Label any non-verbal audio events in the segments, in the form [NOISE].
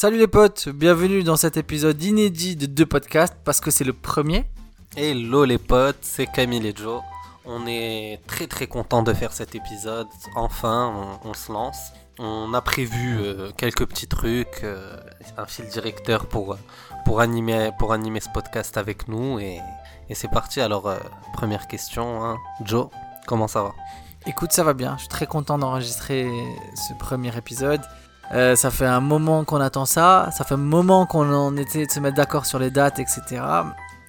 Salut les potes, bienvenue dans cet épisode inédit de deux podcasts parce que c'est le premier. Hello les potes, c'est Camille et Joe. On est très très content de faire cet épisode. Enfin, on, se lance. On a prévu euh, quelques petits trucs, euh, un fil directeur pour, pour, animer, pour animer ce podcast avec nous. Et, et c'est parti. Alors, euh, première question, hein. Joe, comment ça va? Écoute, ça va bien. Je suis très content d'enregistrer ce premier épisode. Euh, ça fait un moment qu'on attend ça. Ça fait un moment qu'on en était de se mettre d'accord sur les dates, etc.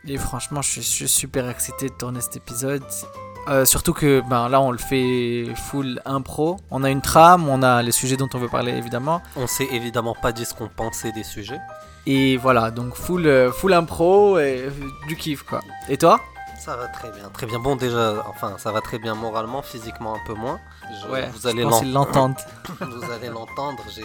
Et franchement, je suis, super excité de tourner cet épisode. Euh, surtout que ben, là, on le fait full impro. On a une trame, on a les sujets dont on veut parler, évidemment. On s'est évidemment pas dit ce qu'on pensait des sujets. Et voilà, donc full, euh, full impro et du kiff, quoi. Et toi? Ça va très bien, très bien. Bon, déjà, enfin, ça va très bien moralement, physiquement un peu moins. ouais, vous allez l'entendre. [LAUGHS] vous allez l'entendre. J'ai,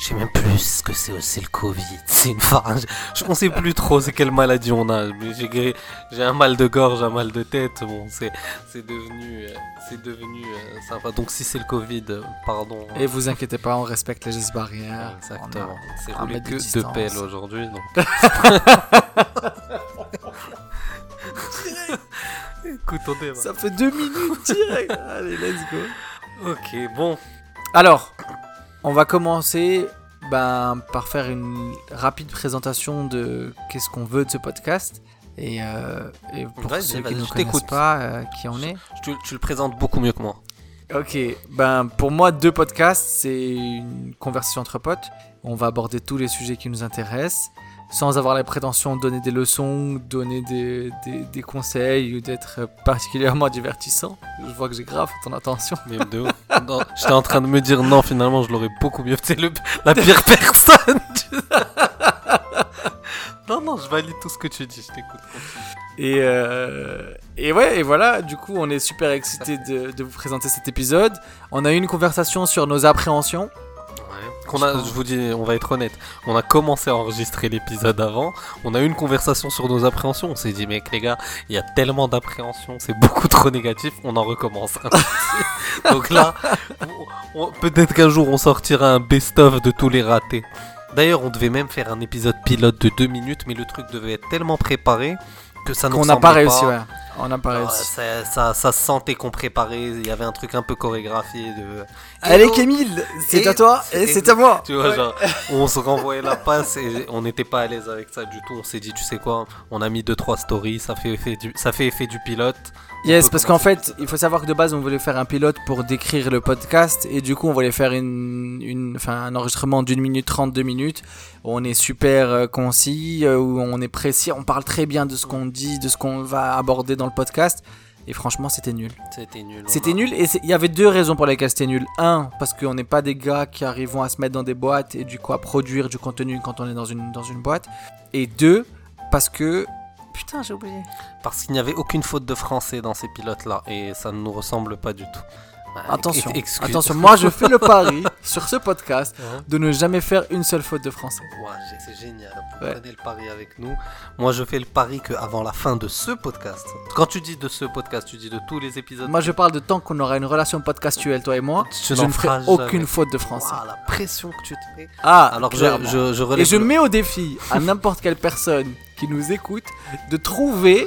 je sais même plus ce que c'est aussi le Covid. [LAUGHS] C'est une phase. Je, ne sais plus trop c'est quelle maladie on a. Mais j'ai, j'ai un mal de gorge, un mal de tête. Bon, c'est, c'est devenu, euh, c'est devenu euh, sympa. Donc si c'est le Covid, euh, pardon. Et vous inquiétez pas, on respecte les gestes barrières. Exactement. C'est roulé que de, de pelle aujourd'hui. Donc. [LAUGHS] Écoute, on Ça fait deux minutes direct. [LAUGHS] Allez, let's go. Ok, bon. Alors, on va commencer ben, par faire une rapide présentation de qu'est-ce qu'on veut de ce podcast. Et, euh, pour ceux qui ne connaissent pas euh, qui on est. Tu, tu, le présentes beaucoup mieux que moi. Ok, ben pour moi deux podcasts c'est une conversation entre potes. On va aborder tous les sujets qui nous intéressent sans avoir la prétention de donner des leçons, donner des, des, conseils ou d'être particulièrement divertissant. Je vois que j'ai grave ton attention. Mais de [LAUGHS] J'étais en train de me dire non, finalement, je l'aurais beaucoup mieux fait le, la pire personne. [LAUGHS] non, non, je valide tout ce que tu dis, je t'écoute. Et, euh, et ouais, et voilà, du coup, on est super excité de, de vous présenter cet épisode. On a eu une conversation sur nos appréhensions je vous dis, on va être honnête, on a commencé à enregistrer l'épisode avant, on a eu une conversation sur nos appréhensions, on s'est dit mec les gars, il y a tellement d'appréhensions, c'est beaucoup trop négatif, on en recommence. [LAUGHS] Donc là, peut-être qu'un jour on sortira un best-of de tous les ratés. D'ailleurs, on devait même faire un épisode pilote de 2 minutes, mais le truc devait être tellement préparé que ça n'a pas réussi, ouais. On n'a pas réussi. Ça, ça, sentait qu'on préparait, il y avait un truc un peu chorégraphié de. Allez, Camille, c'est à toi et c'est à moi. Tu vois, genre, on se renvoyait la passe et on n'était pas à l'aise avec ça du tout. On s'est dit, tu sais quoi, on a mis 2-3 stories, ça fait effet du, ça fait effet du pilote. Yes, parce qu'en fait, il faut savoir que de base, on voulait faire un pilote pour décrire le podcast et du coup, on voulait faire une, une, un enregistrement d'une minute trente, deux minutes où on est super euh, concis, euh, où on est précis, on parle très bien de ce qu'on dit, de ce qu'on va aborder dans le podcast. Et franchement, c'était nul. C'était nul. C'était nul. Et il y avait deux raisons pour lesquelles c'était nul. Un, parce qu'on n'est pas des gars qui arrivent à se mettre dans des boîtes et du coup à produire du contenu quand on est dans une, dans une boîte. Et deux, parce que Putain, j'ai oublié. Parce qu'il n'y avait aucune faute de français dans ces pilotes-là et ça ne nous ressemble pas du tout. Bah, attention, attention, moi je fais le [LAUGHS] pari sur ce podcast de ne jamais faire une seule faute de français. Ouais, c'est génial, vous prenez le pari avec nous. Moi je fais le pari qu'avant la fin de ce podcast, quand tu dis de ce podcast, tu dis de tous les épisodes. Moi je parle de tant qu'on aura une relation podcastuelle, toi et moi, je ne ferai aucune faute de français. Ah, la pression que tu te mets. Ah, alors je, je, je relève Et je mets au défi à n'importe quelle personne qui nous écoute de trouver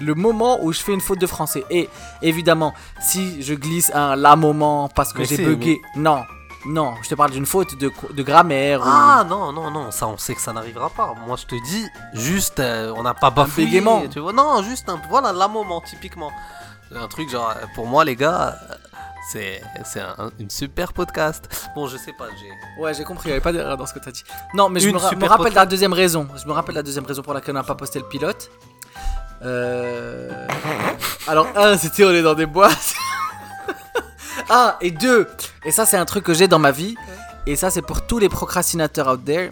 le moment où je fais une faute de français. Et évidemment, si je glisse un la moment parce que j'ai bugué, non. Non, je te parle d'une faute de, de grammaire. Ah non, non, non, ça on sait que ça n'arrivera pas. Moi je te dis, juste, euh, on n'a pas bafouillé. Tu vois, non, juste un, voilà, la moment typiquement. Un truc genre, pour moi les gars, c'est un, une super podcast. Bon, je sais pas, j'ai. Ouais, j'ai compris, il n'y avait pas d'erreur dans ce que tu as dit. Non, mais je me, me, rappelle la deuxième raison. Je me rappelle la deuxième raison pour laquelle on n'a pas posté le pilote. Euh... Alors, un, c'était on est dans des boîtes. [LAUGHS] ah, et deux, et ça c'est un truc que j'ai dans ma vie, et ça c'est pour tous les procrastinateurs out there,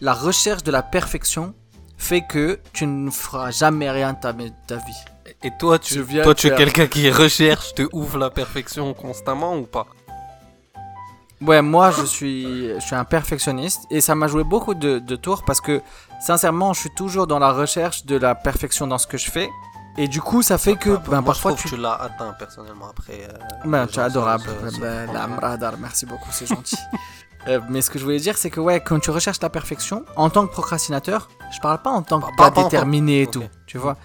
la recherche de la perfection fait que tu ne feras jamais rien de ta, ta vie. Et toi, tu, toi, tu es quelqu'un qui recherche, te ouvre la perfection constamment ou pas? Ouais, moi je suis, je suis un perfectionniste et ça m'a joué beaucoup de, de, tours parce que sincèrement, je suis toujours dans la recherche de la perfection dans ce que je fais. Et du coup, ça fait que ben, parfois tu... tu l'as atteint personnellement après. Euh, ben, tu es adorable. Ben, la merci beaucoup, c'est gentil. [LAUGHS] Euh, mais ce que je voulais dire, c'est que ouais, quand tu recherches la perfection, en tant que procrastinateur, je parle pas en tant que Pas- pas déterminé et tout, tu vois.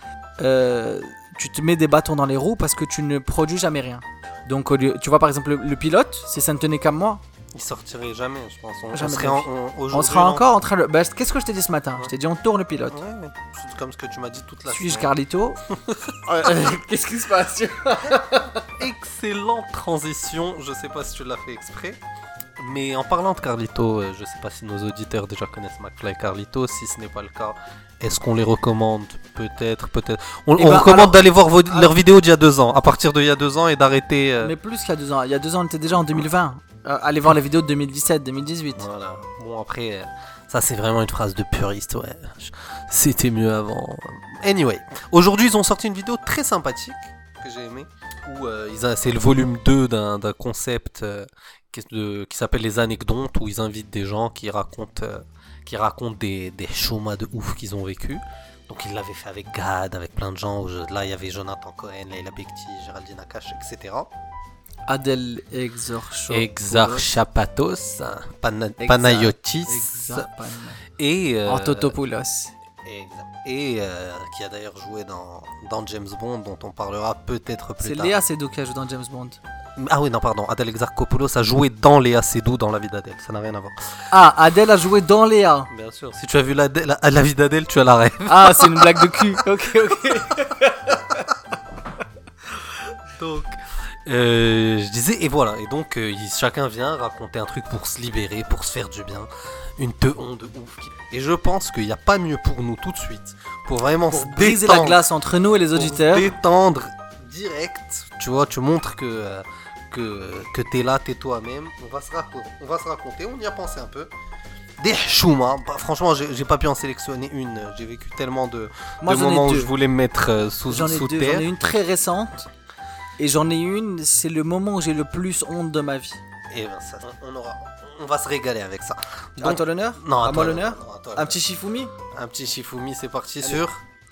Euh, tu te mets des bâtons dans les roues parce que tu ne produis jamais rien. Donc, au lieu, tu vois, par exemple, le, le pilote, si ça ne tenait qu'à moi, Il sortirait jamais, je pense. On, serait en- on- on sera encore en train de. Bah, Qu'est-ce que je t'ai dit ce matin? Ouais. Je t'ai dit, on tourne le pilote. Ouais. C'est comme ce que tu m'as dit toute la Suis-je. Carlito? [LAUGHS] [LAUGHS] Qu'est-ce qui se passe? [LAUGHS] Excellente transition, je sais pas si tu l'as fait exprès. Mais en parlant de Carlito, euh, je sais pas si nos auditeurs déjà connaissent McFly et Carlito. Si ce n'est pas le cas, est-ce qu'on les recommande Peut-être, peut-être. On, Eh on ben, recommande alors- d'aller voir vos- leurs vidéos d'il y a deux ans, à partir d'il y a deux ans, et d'arrêter. euh, Mais plus qu'il y a deux ans. Il y a deux ans, on était déjà en 2020. Euh, allez voir les vidéos de 2017, 2018. Voilà. Bon, après, euh, ça c'est vraiment une phrase de puriste, ouais. C'était mieux avant. Anyway, aujourd'hui ils ont sorti une vidéo très sympathique que j'ai aimé. Où euh, ils a- c'est le volume 2 d'un d'un concept qui, est de- qui s'appelle les anecdotes, où ils invitent des gens qui racontent, qui racontent des, des chômas de ouf qu'ils ont vécu. Donc ils l'avaient fait avec Gad, avec plein de gens. là il y avait Jonathan Cohen, Leila Bekti, Géraldine Akash, etc. Adèle Exorcho. Exar Chapatos, Pana- Exa- Panayotis et euh, Antotopoulos. et euh, qui a d'ailleurs joué dans, dans James Bond dont on parlera peut-être plus C'est tard. Léa Seydoux qui a joué dans James Bond. Ah oui non pardon, Adèle Exarchopoulos a joué dans Léa Seydoux dans la vie d'Adèle, ça n'a rien à voir. Ah, Adèle a joué dans Léa. Bien sûr, si tu as vu la, la, la vie d'Adèle, tu as la rêve. Ah, c'est une blague de cul. [LAUGHS] Ok, ok. [LAUGHS] Donc, euh, je disais, et voilà, et donc euh, chacun vient raconter un truc pour se libérer, pour se faire du bien, une teon de ouf. Et je pense qu'il n'y a pas mieux pour nous tout de suite, pour vraiment Pour se briser la détendre, glace entre nous et les pour se auditeurs. détendre direct, tu vois, tu montres que, euh, que, que t'es là, t'es toi-même, on va, se raconter, on va se raconter, on y a pensé un peu. Des choumas, bah, franchement j'ai pas pu en sélectionner une, j'ai vécu tellement de, Moi, de j'en moments où je voulais me mettre euh, sous, J'en ai sous deux. terre. J'en ai une très récente. Et j'en ai une, c'est le moment où j'ai le plus honte de ma vie. Et ben ça, on, aura, on va se régaler avec ça. à Donc- toi l'honneur Non, À à moi l'honneur à Un petit Shifumi un petit Shifumi, c'est parti Allez. sur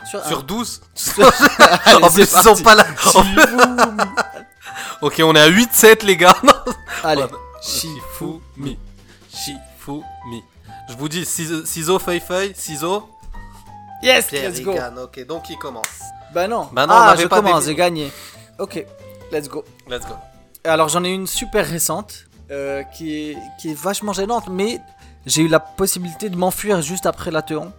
Sur, sur un. 12. [LAUGHS] Allez, en plus, ils sont pas là. Ok, on est à 8-7 les gars. [LAUGHS] Allez. Shifumi. Shifumi. Je vous dis ciseaux, feuille feuille, ciseaux. Yes, let's go. Ok, donc il commence. Bah non. Bah non, on ah, avait je pas commence, j'ai gagné. Ok, let's go. Let's go. Alors j'en ai une super récente euh, qui, est, qui est vachement gênante, mais j'ai eu la possibilité de m'enfuir juste après la teon.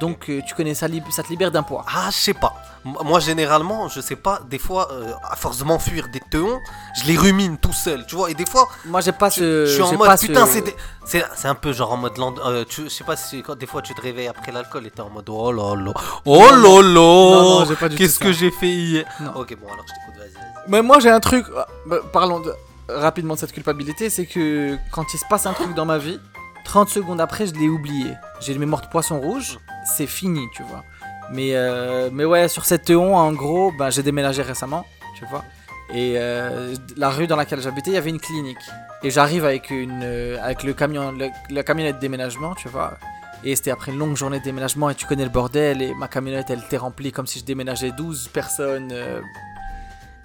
Donc euh, tu connais ça, ça te libère d'un poids. Ah, je sais pas. Moi, généralement, je sais pas, des fois, euh, à force de m'enfuir des teons, je les rumine tout seul, tu vois. Et des fois, Moi j'ai pas je, ce. je suis en mode pas ce- putain, c'est c'est un peu genre en mode land- euh, tu- je sais pas si quand des fois tu te réveilles après l'alcool et t'es en mode oh là là, oh tout qu'est-ce que j'ai fait hier Non. Ok, bon alors je t'écoute, vas-y, vas-y. Mais moi j'ai un truc. ah, bah, parlons de- rapidement de cette culpabilité, c'est que quand il se passe un truc dans ma vie, 30 secondes après je l'ai oublié. J'ai le mémoire de poisson rouge, c'est fini, tu vois. Mais, euh, mais ouais, sur cette teon, en gros, bah, j'ai déménagé récemment, tu vois. Et euh, la rue dans laquelle j'habitais, il y avait une clinique. Et j'arrive avec, une, euh, avec le camion, la camionnette de déménagement, tu vois. Et c'était après une longue journée de déménagement et tu connais le bordel. Et ma camionnette, elle était remplie comme si je déménageais 12 personnes.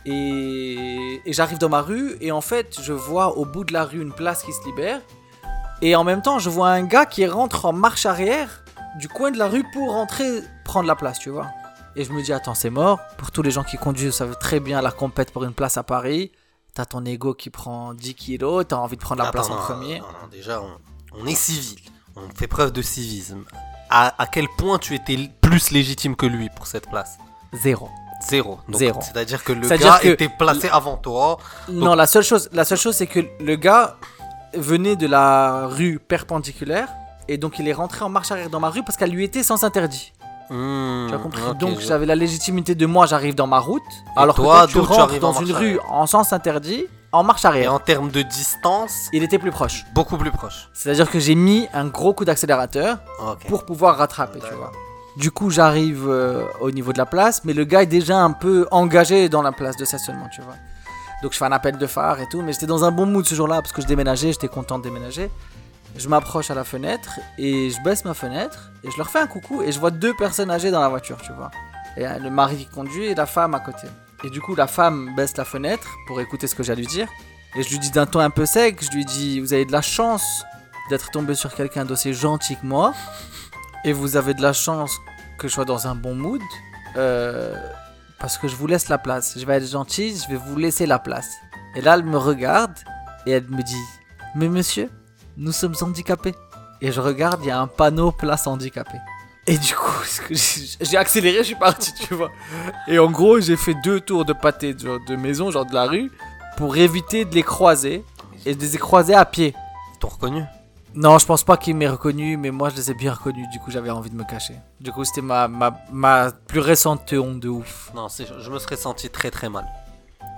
et, et j'arrive dans ma rue et en fait, je vois au bout de la rue une place qui se libère. Et en même temps, je vois un gars qui rentre en marche arrière du coin de la rue pour rentrer prendre la place, tu vois. Et je me dis, attends, c'est mort. Pour tous les gens qui conduisent, savent très bien la compète pour une place à Paris. T'as ton ego qui prend 10 kilos, t'as envie de prendre la place en premier. non, non, déjà, on, on est civil, on fait preuve de civisme. À, à quel point tu étais plus légitime que lui pour cette place? Zéro. Zéro. Donc, Zéro. C'est-à-dire que le C'est-à-dire gars que- était placé avant toi. Non, la seule chose, la seule chose, c'est que le gars venait de la rue perpendiculaire et donc il est rentré en marche arrière dans ma rue parce qu'elle lui était sans interdit. Hmm, Tu as compris Donc j'avais la légitimité de moi, j'arrive dans ma route, Et alors toi, que toi, tu rentres dans une rue en sens interdit, en marche Et arrière. en termes de distance, Il était plus proche. beaucoup plus proche. C'est-à-dire que j'ai mis un gros coup d'accélérateur pour pouvoir rattraper, tu vois. Du coup, j'arrive euh, au niveau de la place, mais le gars est déjà un peu engagé dans la place de stationnement, tu vois. Donc je fais un appel de phare et tout, mais j'étais dans un bon mood ce jour-là parce que je déménageais, j'étais content de déménager. Je m'approche à la fenêtre et je baisse ma fenêtre et je leur fais un coucou et je vois deux personnes âgées dans la voiture, tu vois. Et euh, le mari qui conduit et la femme à côté. Et du coup, la femme baisse la fenêtre pour écouter ce que à lui dire. Et je lui dis d'un ton un peu sec, je lui dis Vous avez de la chance d'être tombé sur quelqu'un d'aussi gentil que moi, et vous avez de la chance que je sois dans un bon mood, euh, parce que je vous laisse la place. Je vais être gentil, je vais vous laisser la place. Et là, elle me regarde et elle me dit Mais monsieur, nous sommes handicapés. Et je regarde, il y a un panneau place handicapé. Et du coup, [LAUGHS] j'ai accéléré, je suis parti, tu vois. Et en gros, j'ai fait deux tours de pâté de, de maison, genre de la rue, pour éviter de les croiser. Et de les croiser à pied. Ils reconnu Non, je pense pas qu'ils m'aient reconnu, mais moi je les ai bien reconnus, du coup j'avais envie de me cacher. Du coup, c'était ma, ma, ma plus récente honte de ouf. Non, je me serais senti très très mal.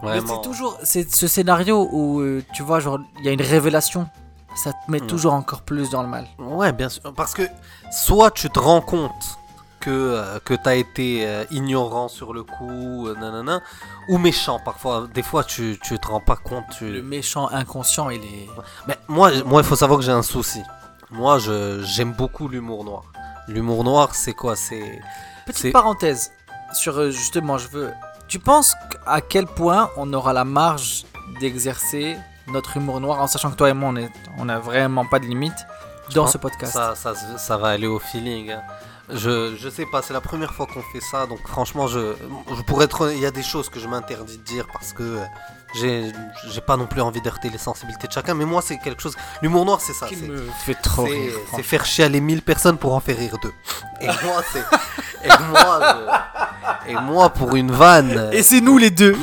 Mais c'est toujours c'est ce scénario où euh, tu vois, genre, il y a une révélation ça te met mm. toujours encore plus dans le mal. Ouais, bien sûr. Parce que soit tu te rends compte que, euh, que tu as été euh, ignorant sur le coup, euh, nanana, ou méchant parfois. Des fois, tu, tu te rends pas compte. Le méchant inconscient, il est. Mais moi, moi il faut savoir que j'ai un souci. Moi, j'aime beaucoup l'humour noir. L'humour noir, c'est quoi? C'est. Petite parenthèse sur justement, je veux. Tu penses à quel point on aura la marge d'exercer notre humour noir, en sachant que toi et moi, on, est, on a vraiment pas de limite dans ce podcast? Ça, ça, ça, va aller au feeling. Hein. Je, je sais pas, c'est la première fois qu'on fait ça, donc franchement, je, je pourrais être. Il y a des choses que je m'interdis de dire parce que j'ai, pas non plus envie d'heurter les sensibilités de chacun, mais moi, c'est quelque chose. L'humour noir, c'est ça. Qui me fait trop rire. C'est faire chialer mille personnes pour en faire rire deux. Et [LAUGHS] moi, c'est. et moi, et moi, pour une vanne. Et c'est nous les deux.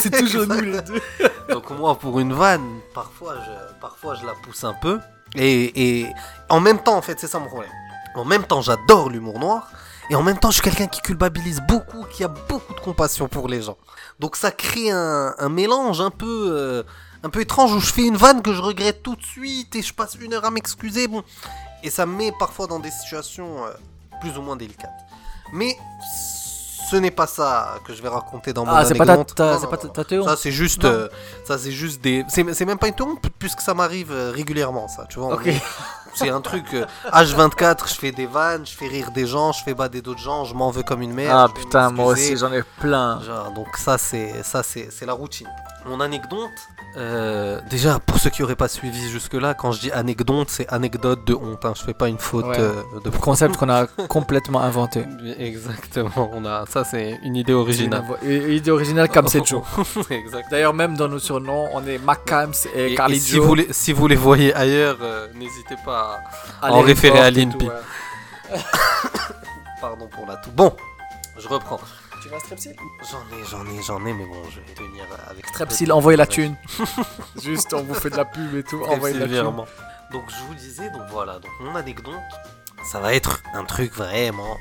c'est toujours nous les deux. [LAUGHS] Donc moi, pour une vanne, parfois je, parfois je la pousse un peu. Et, et en même temps, en fait, c'est ça mon problème. En même temps, j'adore l'humour noir. Et en même temps, je suis quelqu'un qui culpabilise beaucoup, qui a beaucoup de compassion pour les gens. Donc ça crée un, un mélange un peu, euh, un peu étrange où je fais une vanne que je regrette tout de suite et je passe une heure à m'excuser. Bon. Et ça me met parfois dans des situations euh, plus ou moins délicates. Mais ce n'est pas ça que je vais raconter dans mon ah. Ah, c'est pas ta, Ça c'est juste, euh, ça c'est juste des, c'est même pas une théorie puisque ça m'arrive euh, régulièrement ça, tu vois. [LAUGHS] C'est un truc H24, euh, je fais des vannes, je fais rire des gens, je fais bader d'autres gens, je m'en veux comme une merde. Ah putain, moi aussi j'en ai plein. donc ça c'est ça c'est la routine. Mon anecdote, euh, déjà, pour ceux qui n'auraient pas suivi jusque-là, quand je dis anecdote, c'est anecdote de honte. Hein. Je fais pas une faute euh, de concept qu'on a [LAUGHS] complètement inventé. Exactement. On a ça, c'est une idée originale. Une, idée originale comme [LAUGHS] D'ailleurs, même dans nos surnoms, on est Macams et, et, si, vous les, si vous les voyez ailleurs, euh, n'hésitez pas à, en référer à l'INPI. [LAUGHS] Pardon pour la tout. Bon, je reprends. Tu un Strepsil? J'en ai, j'en ai, j'en ai, mais bon, je vais tenir avec. Strepsil, envoyez la thune. [LAUGHS] Juste, on vous fait de la pub et tout, envoyez la thune. Donc, je vous disais, donc voilà, donc mon anecdote, ça va être un truc vraiment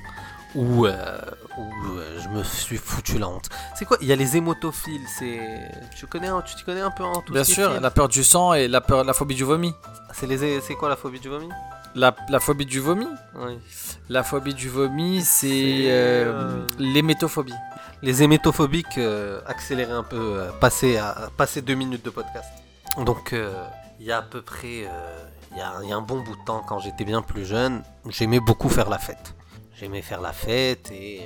où, euh, où euh, je me suis foutu la honte. C'est quoi? Il y a les hémotophiles, c'est. Tu connais, tu t'y connais un peu en tout Bien sûr, la peur du sang et la peur, la phobie du vomi. C'est les, c'est quoi la phobie du vomi? La, la, phobie du vomi? Oui. La phobie du vomi, c'est euh, euh, l'hémétophobie. Les hémétophobiques, accélérer un peu, passer, à, passer deux minutes de podcast. Donc, il y a à peu près, il y, y, a un bon bout de temps, quand j'étais bien plus jeune, j'aimais beaucoup faire la fête. J'aimais faire la fête et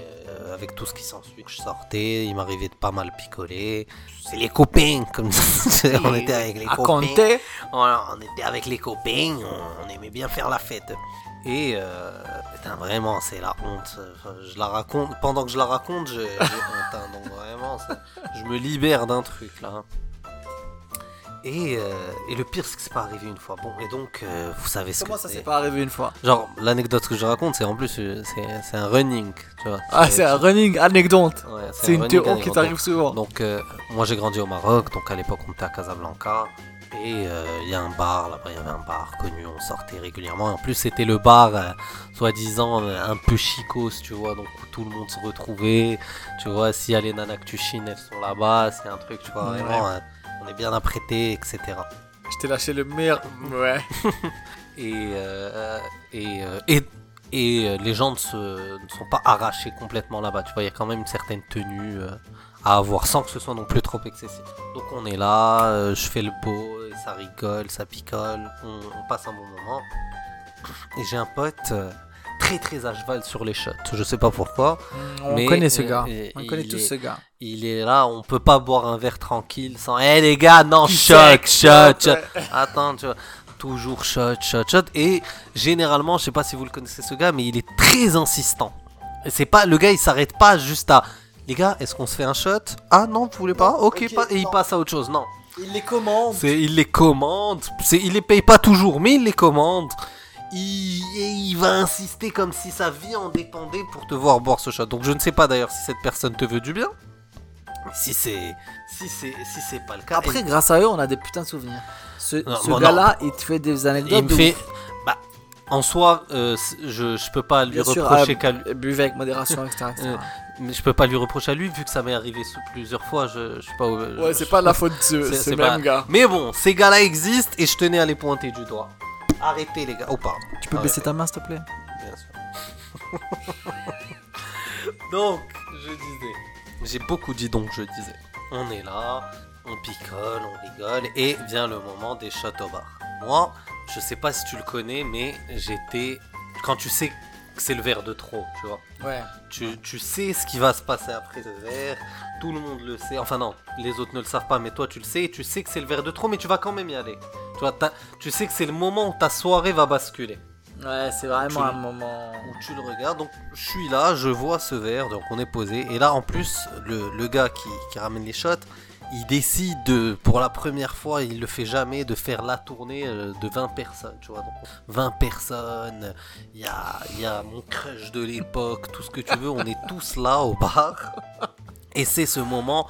avec tout ce qui s'ensuit, je sortais, il m'arrivait de pas mal picoler. C'est les copains, comme on était avec les copains. on était avec les copains, on, aimait bien faire la fête. Et euh, vraiment, c'est la honte. je la raconte, pendant que je la raconte, j'ai honte. Hein, donc vraiment, je me libère d'un truc là. Et, euh, et, le pire, c'est que c'est pas arrivé une fois. Bon, et donc, euh, vous savez ce Comment ça s'est pas arrivé une fois? Genre, l'anecdote que je raconte, c'est en plus, euh, c'est un running, tu vois. Ah, c'est un running anecdote C'est une théorie qui t'arrive souvent. Donc, moi j'ai grandi au Maroc, donc à l'époque on était à Casablanca. Et il y a un bar, là-bas il y avait un bar connu, on sortait régulièrement. en plus, c'était le bar, soi-disant, un peu chicos, tu vois, donc où tout le monde se retrouvait. Tu vois, s'il y a les nanas que tu chines, elles sont là-bas, c'est un truc, tu vois, vraiment on est bien apprêté, etc. Je t'ai lâché le meilleur. Ouais. [LAUGHS] et, euh, et, euh, et, et, euh, les gens ne, se, ne, sont pas arrachés complètement là-bas. Tu vois, il y a quand même une certaine tenue à avoir sans que ce soit non plus trop excessif. Donc on est là, je fais le beau, ça rigole, ça picole, on, on passe un bon moment. Et j'ai un pote très très à cheval sur les shots. Je sais pas pourquoi. on connaît ce gars. on connaît tous ce gars. Il est là, on peut pas boire un verre tranquille sans. Eh les gars, non, shot, shot, shot. Attends, tu vois. toujours shot, shot, shot. Et généralement, je sais pas si vous le connaissez ce gars, mais il est très insistant. Et c'est pas le gars, il s'arrête pas juste à les gars, est-ce qu'on se fait un shot? Ah non, vous voulez pas? Ok, pas. Et il passe à autre chose. Non. Il les commande. C'est, il les commande. C'est, il les paye pas toujours, mais il les commande. Il, et il va insister comme si sa vie en dépendait pour te voir boire ce shot. Donc je ne sais pas d'ailleurs si cette personne te veut du bien. Si c'est, si c'est, si c'est pas le cas. Après, grâce à eux, on a des putains de souvenirs. Ce, Non, ce bon, gars-là, il te fait des anecdotes. il me de fait. ouf. Bah, en soi, euh, je, je peux pas lui Bien reprocher euh, qu'à lui. Buvez avec modération, etc. etc. [LAUGHS] Euh, Mais je peux pas lui reprocher à lui vu que ça m'est arrivé plusieurs fois. Je, je suis pas. ouais, je- c'est pas de la [LAUGHS] faute de ce, C'est- ce c'est même pas- gars. Mais bon, ces gars-là existent et je tenais à les pointer du doigt. Arrêtez les gars. Oh pardon. Tu peux Arrêtez. baisser ta main, s'il te plaît Bien sûr. [LAUGHS] donc, je disais. J'ai beaucoup dit donc, je disais. On est là, on picole, on rigole, et vient le moment des shots au bar. Moi, je sais pas si tu le connais, mais j'étais. Quand tu sais que c'est le verre de trop, tu vois. Ouais. Tu, tu sais ce qui va se passer après ce verre, tout le monde le sait. Enfin, non, les autres ne le savent pas, mais toi tu le sais, et tu sais que c'est le verre de trop, mais tu vas quand même y aller. Tu, vois, tu sais que c'est le moment où ta soirée va basculer. Ouais, c'est vraiment Tu- un moment. où tu le regardes. Donc je suis là, je vois ce verre, donc on est posé. Et là en plus, le, le gars qui, qui ramène les shots, il décide de, pour la première fois, il le fait jamais, de faire la tournée euh, de 20 personnes. Tu vois, donc 20 personnes, il y a, il y a mon crush de l'époque, tout ce que tu veux, on est tous là au bar. [LAUGHS] Et c'est ce moment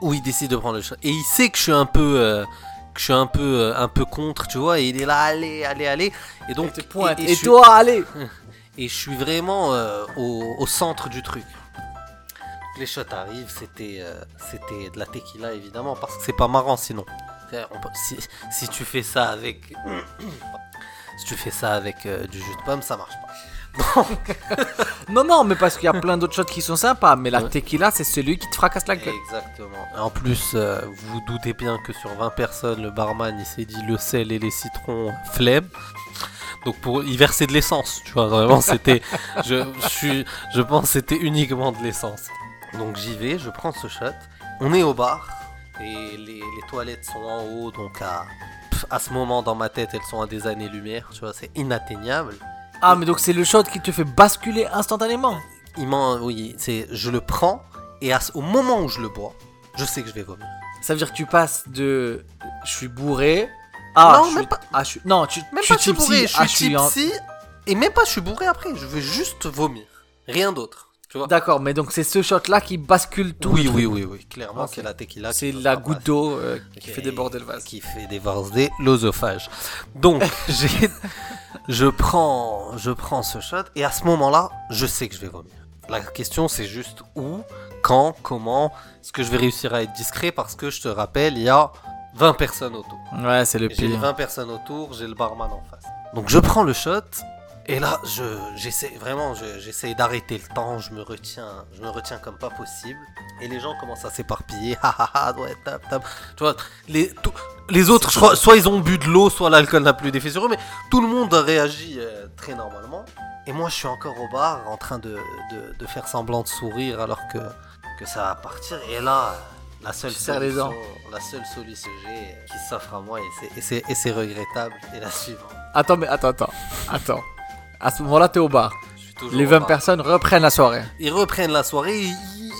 où il décide de prendre le shot. Et il sait que je suis un peu... euh, que je suis un peu, euh, un peu contre, tu vois, et il est là, allez, allez, allez. Et donc, Et, te pointe. et- Et, et je toi, allez [LAUGHS] et je suis vraiment euh, au, au centre du truc. Les shots arrivent, c'était c'était de la tequila évidemment, parce que c'est pas marrant sinon. C'est- on peut- Si, si tu fais ça avec. [COUGHS] si tu fais ça avec du jus de pomme, ça marche pas. Non, non, mais parce qu'il y a plein d'autres shots qui sont sympas. Mais la Ouais. tequila, c'est celui qui te fracasse la gueule. Exactement. En plus, euh, vous vous doutez bien que sur 20 personnes, le barman il s'est dit le sel et les citrons flemme. Donc pour y verser de l'essence, tu vois, vraiment c'était [LAUGHS] je, je suis je pense que c'était uniquement de l'essence. Donc j'y vais, je prends ce shot. On est au bar et les, les toilettes sont en haut donc à à ce moment dans ma tête, elles sont à des années-lumière, tu vois, c'est inatteignable. Ah, mais donc c'est le shot qui te fait basculer instantanément. Il m'en oui, c'est je le prends et à au moment où je le bois, je sais que je vais vomir. Ça veut dire que tu passes de je suis bourré à Non, je même suis... pas. ah, je suis- non, tu, Même je pas suis je suis bourré, je ah, suis en- tipsy et même pas je suis bourré après, je veux juste vomir, rien d'autre. D'accord, mais donc c'est ce shot là qui bascule tout. Oui, oui, oui, oui, clairement c'est la tequila. qui C'est la goutte d'eau euh, qui Ok, fait déborder le vase. Qui fait déborder l'osophage. Donc, [LAUGHS] j'ai, je prends, je prends ce shot et à ce moment-là, je sais que je vais vomir. La question c'est juste où, quand, comment, est-ce que je vais réussir à être discret parce que je te rappelle, il y a 20 personnes autour. Ouais, c'est le J'ai pire. 20 personnes autour, j'ai le barman en face. Donc je prends le shot et là je j'essaie vraiment je- j'essaie d'arrêter le temps, je me retiens, je me retiens comme pas possible et les gens commencent à s'éparpiller. Ha ha ha, ouais, tap tap. Tu vois, les tout- les autres je crois soit ils ont bu de l'eau, soit l'alcool n'a plus d'effet sur eux mais tout le monde réagit euh, très normalement et moi je suis encore au bar en train de, de, de faire semblant de sourire alors que que ça va partir et là la seule solution, la seule solution que j'ai qui s'offre à moi et c'est- et c'est et c'est regrettable est la suivante. Attends, mais attends, attends. Attends. À ce moment-là, t'es au bar. Les au 20 bar. personnes reprennent la soirée. Ils reprennent la soirée. ils-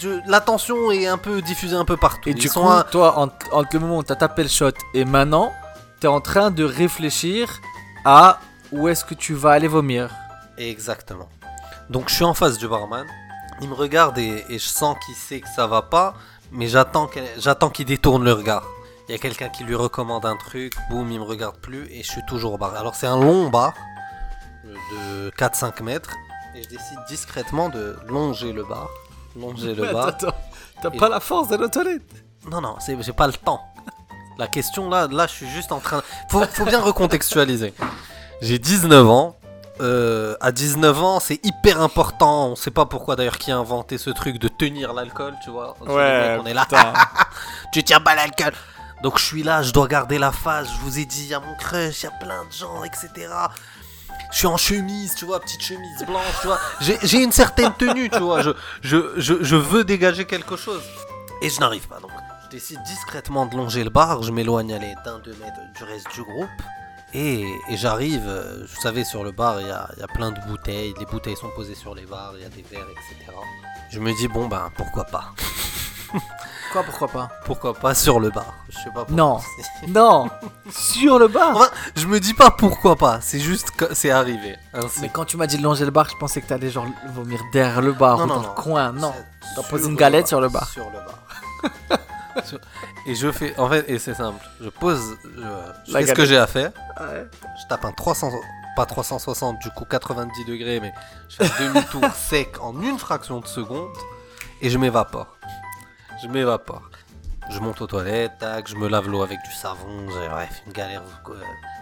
je- la tension est un peu diffusée un peu partout. Et Ils du coup, toi, entre, entre le moment où t'as tapé le shot et maintenant, t'es en train de réfléchir à où est-ce que tu vas aller vomir. Exactement. Donc je suis en face du barman. Il me regarde et, et je sens qu'il sait que ça va pas, mais j'attends qu'il détourne le regard. Il y a quelqu'un qui lui recommande un truc, boum, il me regarde plus et je suis toujours au bar. Alors c'est un long bar de 4-5 mètres et je décide discrètement de longer le bar. Longer le [LAUGHS] bar. T'as Et- pas la force d'aller aux toilettes? Non, non, c'est- j'ai pas le temps. La question là, là, je suis juste en train. Faut, faut bien recontextualiser. J'ai 19 ans. Euh, à 19 ans, c'est hyper important. On sait pas pourquoi d'ailleurs qui a inventé ce truc de tenir l'alcool, tu vois. On est là. [LAUGHS] tu tiens pas l'alcool. Donc je suis là, je dois garder la face. Je vous ai dit, il y a mon crush, il y a plein de gens, etc. Je suis en chemise, tu vois, petite chemise blanche, tu vois. J'ai une certaine tenue, tu vois. Je, je, je, je veux dégager quelque chose. Et je n'arrive pas. Donc je décide discrètement de longer le bar, je m'éloigne d'un, deux mètres du reste du groupe. Et, j'arrive, euh, vous savez, sur le bar, il y a, plein de bouteilles, les bouteilles sont posées sur les bars, il y a des verres, etc. Je me dis, bon ben, pourquoi pas [LAUGHS] Quoi, pourquoi pas Pourquoi pas sur le bar Je sais pas Non, [LAUGHS] non, sur le bar enfin, Je me dis pas pourquoi pas, c'est juste que c'est arrivé. Mais quand tu m'as dit de longer le bar, je pensais que t'allais genre vomir derrière le bar ou dans le coin. Non, t'as posé une galette sur le bar. Sur le bar. [LAUGHS] et je fais, en fait, et c'est simple, je pose, je, fais ce que j'ai à faire. Je tape un 300, pas 360, du coup 90 degrés, mais je fais demi-tour [LAUGHS] sec en une fraction de seconde et je m'évapore. Je m'évapore. Je monte aux toilettes, tac, je me lave l'eau avec du savon, bref, une galère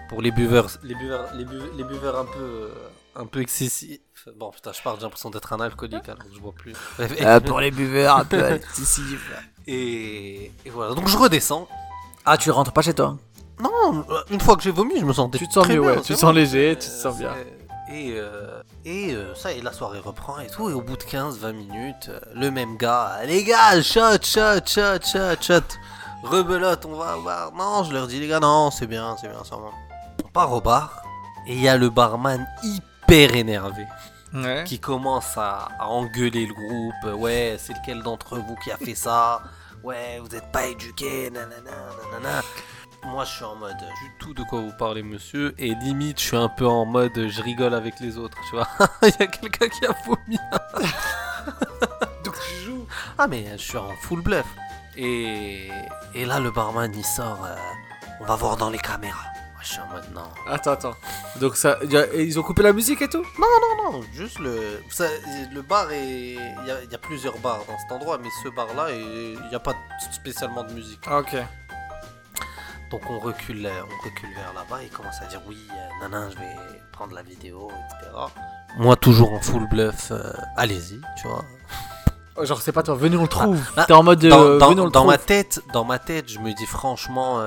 pour les buveurs, les buveurs, les buveurs, un peu, un peu excessifs. Bon, putain, je parle, j'ai l'impression d'être un alcoolique, alors je bois plus. Euh, pour les buveurs un peu [LAUGHS] excessifs. Et, voilà, donc je redescends. Ah, tu rentres pas chez toi? Non, une fois que j'ai vomi, je me sens Tu te sens mieux, ouais. Tu te sens léger, tu te sens bien. Et, euh, et euh, ça, et la soirée reprend et tout. Et au bout de 15-20 minutes, euh, le même gars, les gars, shot, shot, shot, shot, shot. Rebelote, on va bar. Non, je leur dis, les gars, non, c'est bien, c'est bien, ça va. On part au bar. Et il y a le barman hyper énervé. Qui commence à, à, engueuler le groupe. Ouais, c'est lequel d'entre vous qui a fait ça? Ouais, vous êtes pas éduqué, nanana, nanana. Moi, je suis en mode du tout de quoi vous parlez, monsieur. Et limite, je suis un peu en mode je rigole avec les autres, tu vois. [LAUGHS] Il y a quelqu'un qui a vomi. [LAUGHS] Donc tu joues Ah, mais je suis en full bluff. Et, et là, le barman il sort. Euh, on va voir dans les caméras. Moi, je suis en mode non. Attends, attends. Donc ça, ils ont coupé la musique et tout? Non, non, non. Juste le. le bar est. Il y, a, y, a plusieurs bars dans cet endroit, mais ce bar-là, il n'y a pas spécialement de musique. Ah, ok. Donc on recule, on recule vers là-bas et commence à dire oui, euh, nanan, je vais prendre la vidéo, etc. Moi toujours en full bluff, euh, allez-y, tu vois. Oh, genre c'est pas toi, venez on le trouve. Bah, T'es en mode dans, euh, dans, ma tête, dans ma tête, je me dis franchement,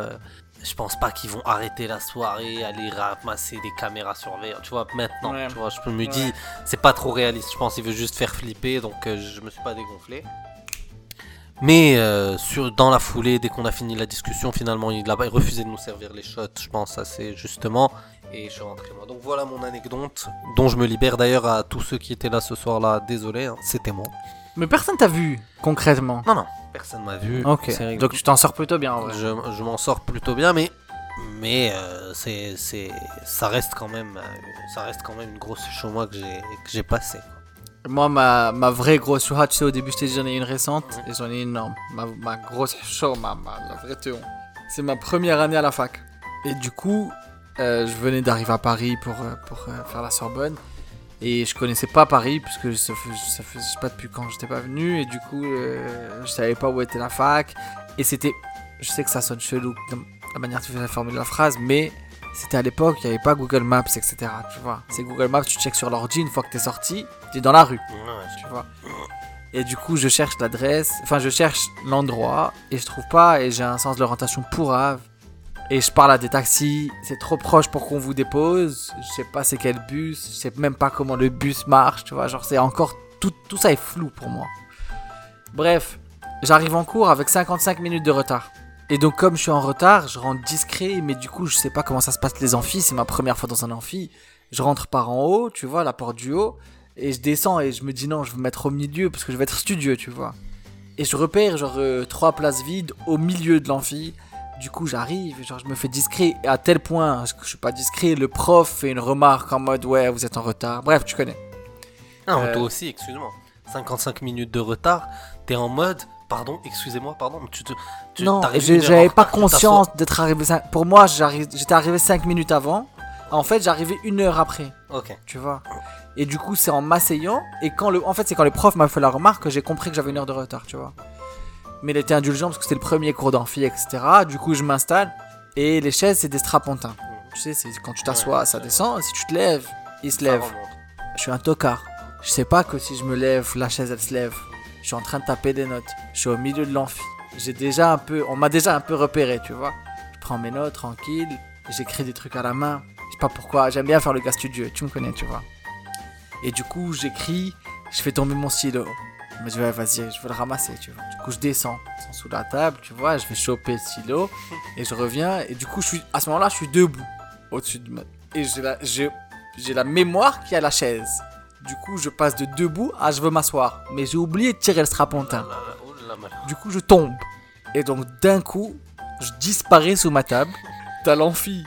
je pense pas qu'ils vont arrêter la soirée, aller ramasser des caméras surveillantes. Tu vois, maintenant, tu vois, je me dis, c'est pas trop réaliste. Je pense qu'il veut juste faire flipper, donc je me suis pas dégonflé. Mais euh, sur, dans la foulée, dès qu'on a fini la discussion, finalement, il, a, refusé de nous servir les shots, je pense, assez justement. Et je suis rentré moi. Donc voilà mon anecdote, dont je me libère d'ailleurs à tous ceux qui étaient là ce soir-là. Désolé, hein, c'était moi. Mais personne t'a vu, concrètement Non, non, personne m'a vu. Ok, donc tu t'en sors plutôt bien. Je, je m'en sors plutôt bien, mais mais euh, c'est c'est ça reste quand même euh, ça reste quand même une grosse show moi que j'ai que j'ai passé moi, ma, ma vraie grosse show, tu sais, au début, je t'ai dit j'en ai une récente et j'en ai une énorme. Ma, ma grosse show, ma, ma, la vraie théon. C'est ma première année à la fac. Et du coup, euh, je venais d'arriver à Paris pour, euh, pour euh, faire la Sorbonne. Et je connaissais pas Paris, puisque ça ça sais pas depuis quand j'étais pas venu. Et du coup, je savais pas où était la fac. Et c'était. Je sais que ça sonne chelou, la manière de faire formuler la phrase, mais c'était à l'époque, il n'y avait pas Google Maps, etc. Tu vois, c'est Google Maps, tu checks sur l'ordi une fois que tu es sorti, tu es dans la rue. tu vois. Et du coup, je cherche l'adresse, enfin, je cherche l'endroit et je trouve pas. Et j'ai un sens de l'orientation pourrave. Et je parle à des taxis, c'est trop proche pour qu'on vous dépose. Je sais pas c'est quel bus, je sais même pas comment le bus marche, tu vois. Genre, c'est encore. Tout, tout ça est flou pour moi. Bref, j'arrive en cours avec 55 minutes de retard. Et donc comme je suis en retard, je rentre discret, mais du coup je sais pas comment ça se passe les amphis, c'est ma première fois dans un amphi. Je rentre par en haut, tu vois, la porte du haut, et je descends et je me dis non, je vais me mettre au milieu parce que je vais être studieux, tu vois. Et je repère genre euh, trois places vides au milieu de l'amphi. Du coup j'arrive, genre je me fais discret, et à tel point que je suis pas discret, le prof fait une remarque en mode ouais vous êtes en retard. Bref, tu connais. Ah, euh... toi aussi, excuse-moi. 55 minutes de retard, t'es en mode Pardon, excusez-moi, pardon. Tu te, tu, non, j'avais pas conscience d'être arrivé. Pour moi, j'étais arrivé 5 minutes avant. En fait, j'arrivais une heure après. Ok. Tu vois. Et du coup, c'est en m'asseyant. Et quand le, en fait, c'est quand le prof m'a fait la remarque que j'ai compris que j'avais une heure de retard, tu vois. Mais il était indulgent parce que c'était le premier cours d'amphi, etc. Du coup, je m'installe. Et les chaises, c'est des strapontins. Tu sais, c'est quand tu t'assois, ça descend. Si tu te lèves, il se lève. Je suis un tocard. Je sais pas que si je me lève, la chaise, elle se lève. Je suis en train de taper des notes. Je suis au milieu de l'amphi. J'ai déjà un peu, on m'a déjà un peu repéré, tu vois. Je prends mes notes tranquille. J'écris des trucs à la main. Je sais pas pourquoi. J'aime bien faire le gars studieux. Tu me connais, tu vois. Et du coup, j'écris. Je fais tomber mon stylo. Mais je vais, vas-y, je vais le ramasser, tu vois. Du coup, je descends, sous la table, tu vois, je vais choper le stylo et je reviens. Et du coup, je suis, à ce moment-là, je suis debout au-dessus de ma. Et j'ai la, j'ai la mémoire qui a la chaise. Du coup, je passe de debout à je veux m'asseoir. Mais j'ai oublié de tirer le strapontin. Du coup, je tombe. Et donc, d'un coup, je disparais sous ma table. T'as l'amphi.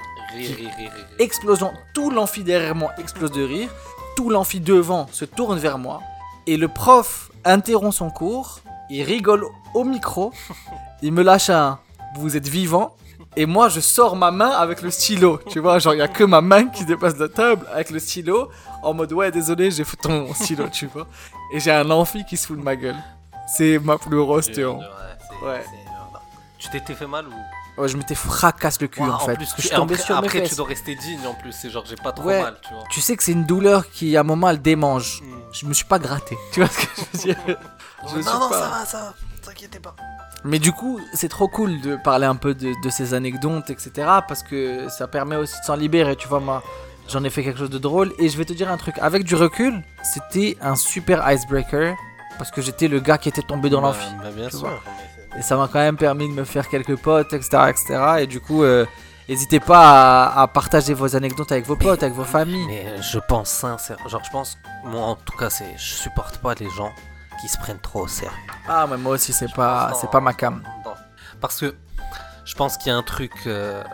Explosion. Tout l'amphi derrière moi explose de rire. Tout l'amphi devant se tourne vers moi. Et le prof interrompt son cours. Il rigole au micro. [LAUGHS] Il me lâche un Vous êtes vivant? Et moi, je sors ma main avec le stylo. Tu vois, genre, il n'y a que ma main qui dépasse de la table avec le stylo. En mode, ouais, désolé, j'ai foutu ton stylo, tu vois. Et j'ai un amphi qui se fout de ma gueule. C'est ma plus grosse théorie. Ouais. Tu t'étais fait mal ou? Ouais, je m'étais fracasse le cul en, fait. Plus, je suis tombé sur après, tu dois rester digne en plus. C'est genre, j'ai pas trop mal, tu vois. Tu sais que c'est une douleur qui, à un moment, elle démange. Hmm. Je me suis pas gratté. Tu vois ce que je veux dire? [LAUGHS] Non, non, ça va, ça va. T'inquiète pas. Mais du coup, c'est trop cool de parler un peu de, ces anecdotes, etc. Parce que ça permet aussi de s'en libérer. Tu vois, moi, j'en ai fait quelque chose de drôle. Et je vais te dire un truc. Avec du recul, c'était un super icebreaker. Parce que j'étais le gars qui était tombé dans bah, l'amphi. Bah, bien sûr. Et ça m'a quand même permis de me faire quelques potes, etc. etc. Et du coup, euh, n'hésitez pas à, partager vos anecdotes avec vos potes, avec vos familles. Mais je pense sincèrement. Genre, je pense. Moi, en tout cas, c'est je supporte pas les gens qui se prennent trop au sérieux. Ah, mais moi aussi, c'est pas, c'est pas ma cam. Parce que je pense qu'il y a un truc euh,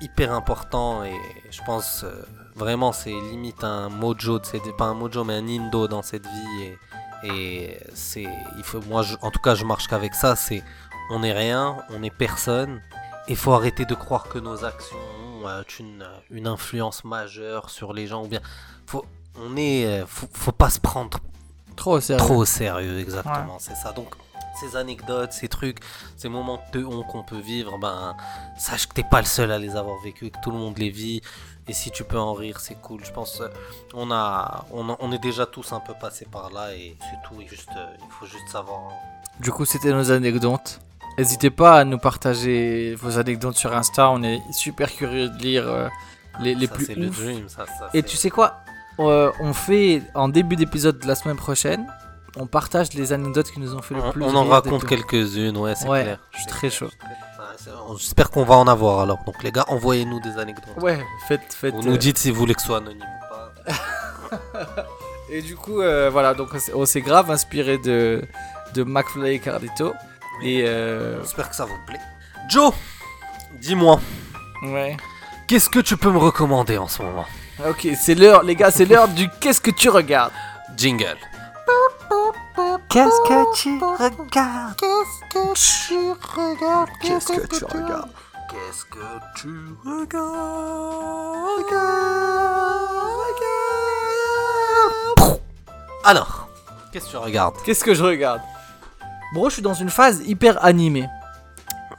hyper important et je pense euh, vraiment c'est limite un mojo, c'est pas un mojo mais un indo dans cette vie et, et c'est, il faut, moi en tout cas je marche qu'avec ça, c'est on est rien, on est personne et faut arrêter de croire que nos actions ont euh, une, une influence majeure sur les gens ou bien faut, on est, faut pas se prendre Trop au sérieux. Trop au sérieux, exactement, c'est ça. Donc, ces anecdotes, ces trucs, ces moments de honte qu'on peut vivre, ben, sache que t'es pas le seul à les avoir vécus, que tout le monde les vit. Et si tu peux en rire, c'est cool. Je pense euh, on a, on, est déjà tous un peu passés par là et c'est tout. juste, euh, il faut juste savoir. Hein. Du coup, c'était nos anecdotes. N'hésitez pas à nous partager vos anecdotes sur Insta. On est super curieux de lire euh, les, les plus. Le dream, ça, et tu sais quoi? Euh, on fait en début d'épisode de la semaine prochaine, on partage les anecdotes qui nous ont fait le plus. On en raconte quelques-unes, ouais, c'est clair. Je suis très chaud. J'espère qu'on va en avoir alors. Donc les gars, envoyez-nous des anecdotes. Ouais, faites, faites. Vous nous euh, dites si vous voulez que ce soit anonyme ou pas. [LAUGHS] et du coup, euh, voilà, donc on s'est grave inspiré de de McFly et Carlito. Et j'espère que ça vous plaît. Joe, dis-moi. Ouais. Qu'est-ce que tu peux me recommander en ce moment? Ok, c'est l'heure, les gars, c'est l'heure du qu'est-ce que tu regardes? Jingle. Qu'est-ce que tu regardes? Qu'est-ce que tu regardes? Qu'est-ce que tu regardes? Qu'est-ce que tu regardes? Alors, qu'est-ce que tu regardes? Qu'est-ce que je regarde? Bro, je suis dans une phase hyper animée.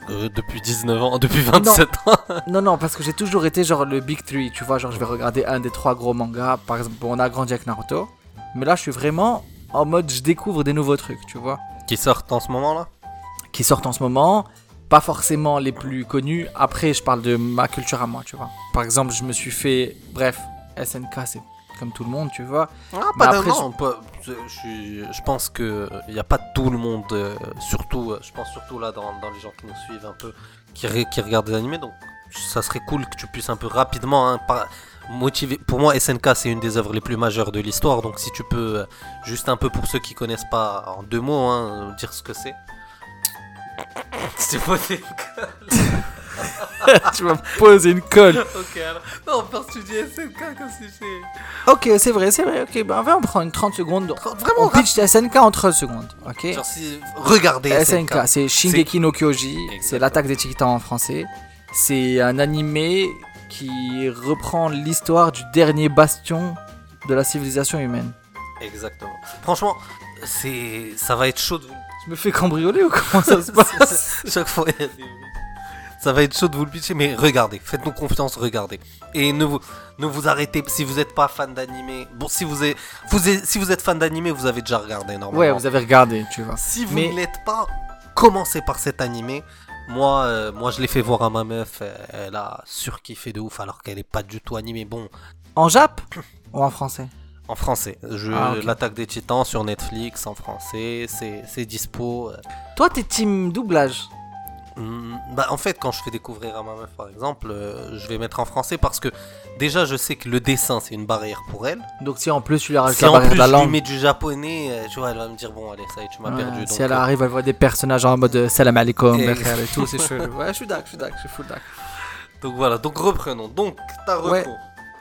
Euh, depuis 19 ans, [LAUGHS] depuis 27 ans. [LAUGHS] non, non, parce que j'ai toujours été genre le Big 3, tu vois, genre je vais regarder un des trois gros mangas, par exemple, on a grandi avec Naruto, mais là je suis vraiment en mode je découvre des nouveaux trucs, tu vois. Qui sortent en ce moment là? Qui sortent en ce moment, pas forcément les plus connus, après je parle de ma culture à moi, tu vois. Par exemple, je me suis fait, bref, SNK c'est comme tout le monde, tu vois. Ah, pas après, je, je, pense que il n'y a pas tout le monde, euh, surtout, euh, je pense surtout là dans, les gens qui nous suivent un peu, qui, qui regardent des animés, donc ça serait cool que tu puisses un peu rapidement hein, motiver. Pour moi, SNK c'est une des œuvres les plus majeures de l'histoire, donc si tu peux, euh, juste un peu pour ceux qui connaissent pas, en deux mots, hein, dire ce que c'est. [LAUGHS] C'est [LAUGHS] tu vas me poser une colle. ok, alors. Non, parce que tu dis SNK comme si c'est? Ok, c'est vrai, c'est vrai. Ok, ben on prend une 30 secondes. Vraiment, on pitch SNK en 30 secondes. Ok? Genre, si. Regardez SNK. c'est Shingeki no Kyoji. C'est l'attaque des titans en français. C'est un animé qui reprend l'histoire du dernier bastion de la civilisation humaine. Exactement. Franchement, c'est ça va être chaud de Je me fais cambrioler ou comment ça se [LAUGHS] passe? Chaque fois, il y a des ça va être chaud de vous le pitcher, mais regardez, faites-nous confiance, regardez. Et ne vous, ne vous arrêtez, si vous n'êtes pas fan d'animé, bon, si vous êtes, vous êtes, si vous êtes fan d'animé, vous avez déjà regardé normalement. Ouais, vous avez regardé, tu vois. Si vous ne l'êtes pas, commencez par cet animé. Moi, euh, moi, je l'ai fait voir à ma meuf, elle a surkiffé de ouf alors qu'elle est pas du tout animée. Bon. En Jap ou en français? En français. Je, Ah. L'attaque des titans sur Netflix en français, c'est c'est dispo. Toi, t'es team doublage. Hmm, Bah, en fait, quand je fais découvrir à ma meuf, par exemple, euh, je vais mettre en français parce que déjà, je sais que le dessin, c'est une barrière pour elle. Donc si en plus tu lui rajoutes Si la en barrière plus de la je lui langue, mets du japonais, euh, tu vois, elle va me dire bon, allez, ça y est, tu m'as ouais, perdu. si donc, elle euh, arrive, elle voit des personnages en mode euh, salam alaikum, Et- et tout, c'est chelou. [LAUGHS] Ouais, je suis d'accord, je suis d'accord, je suis full d'accord. Donc voilà, donc reprenons. Donc, ta reco. Ouais.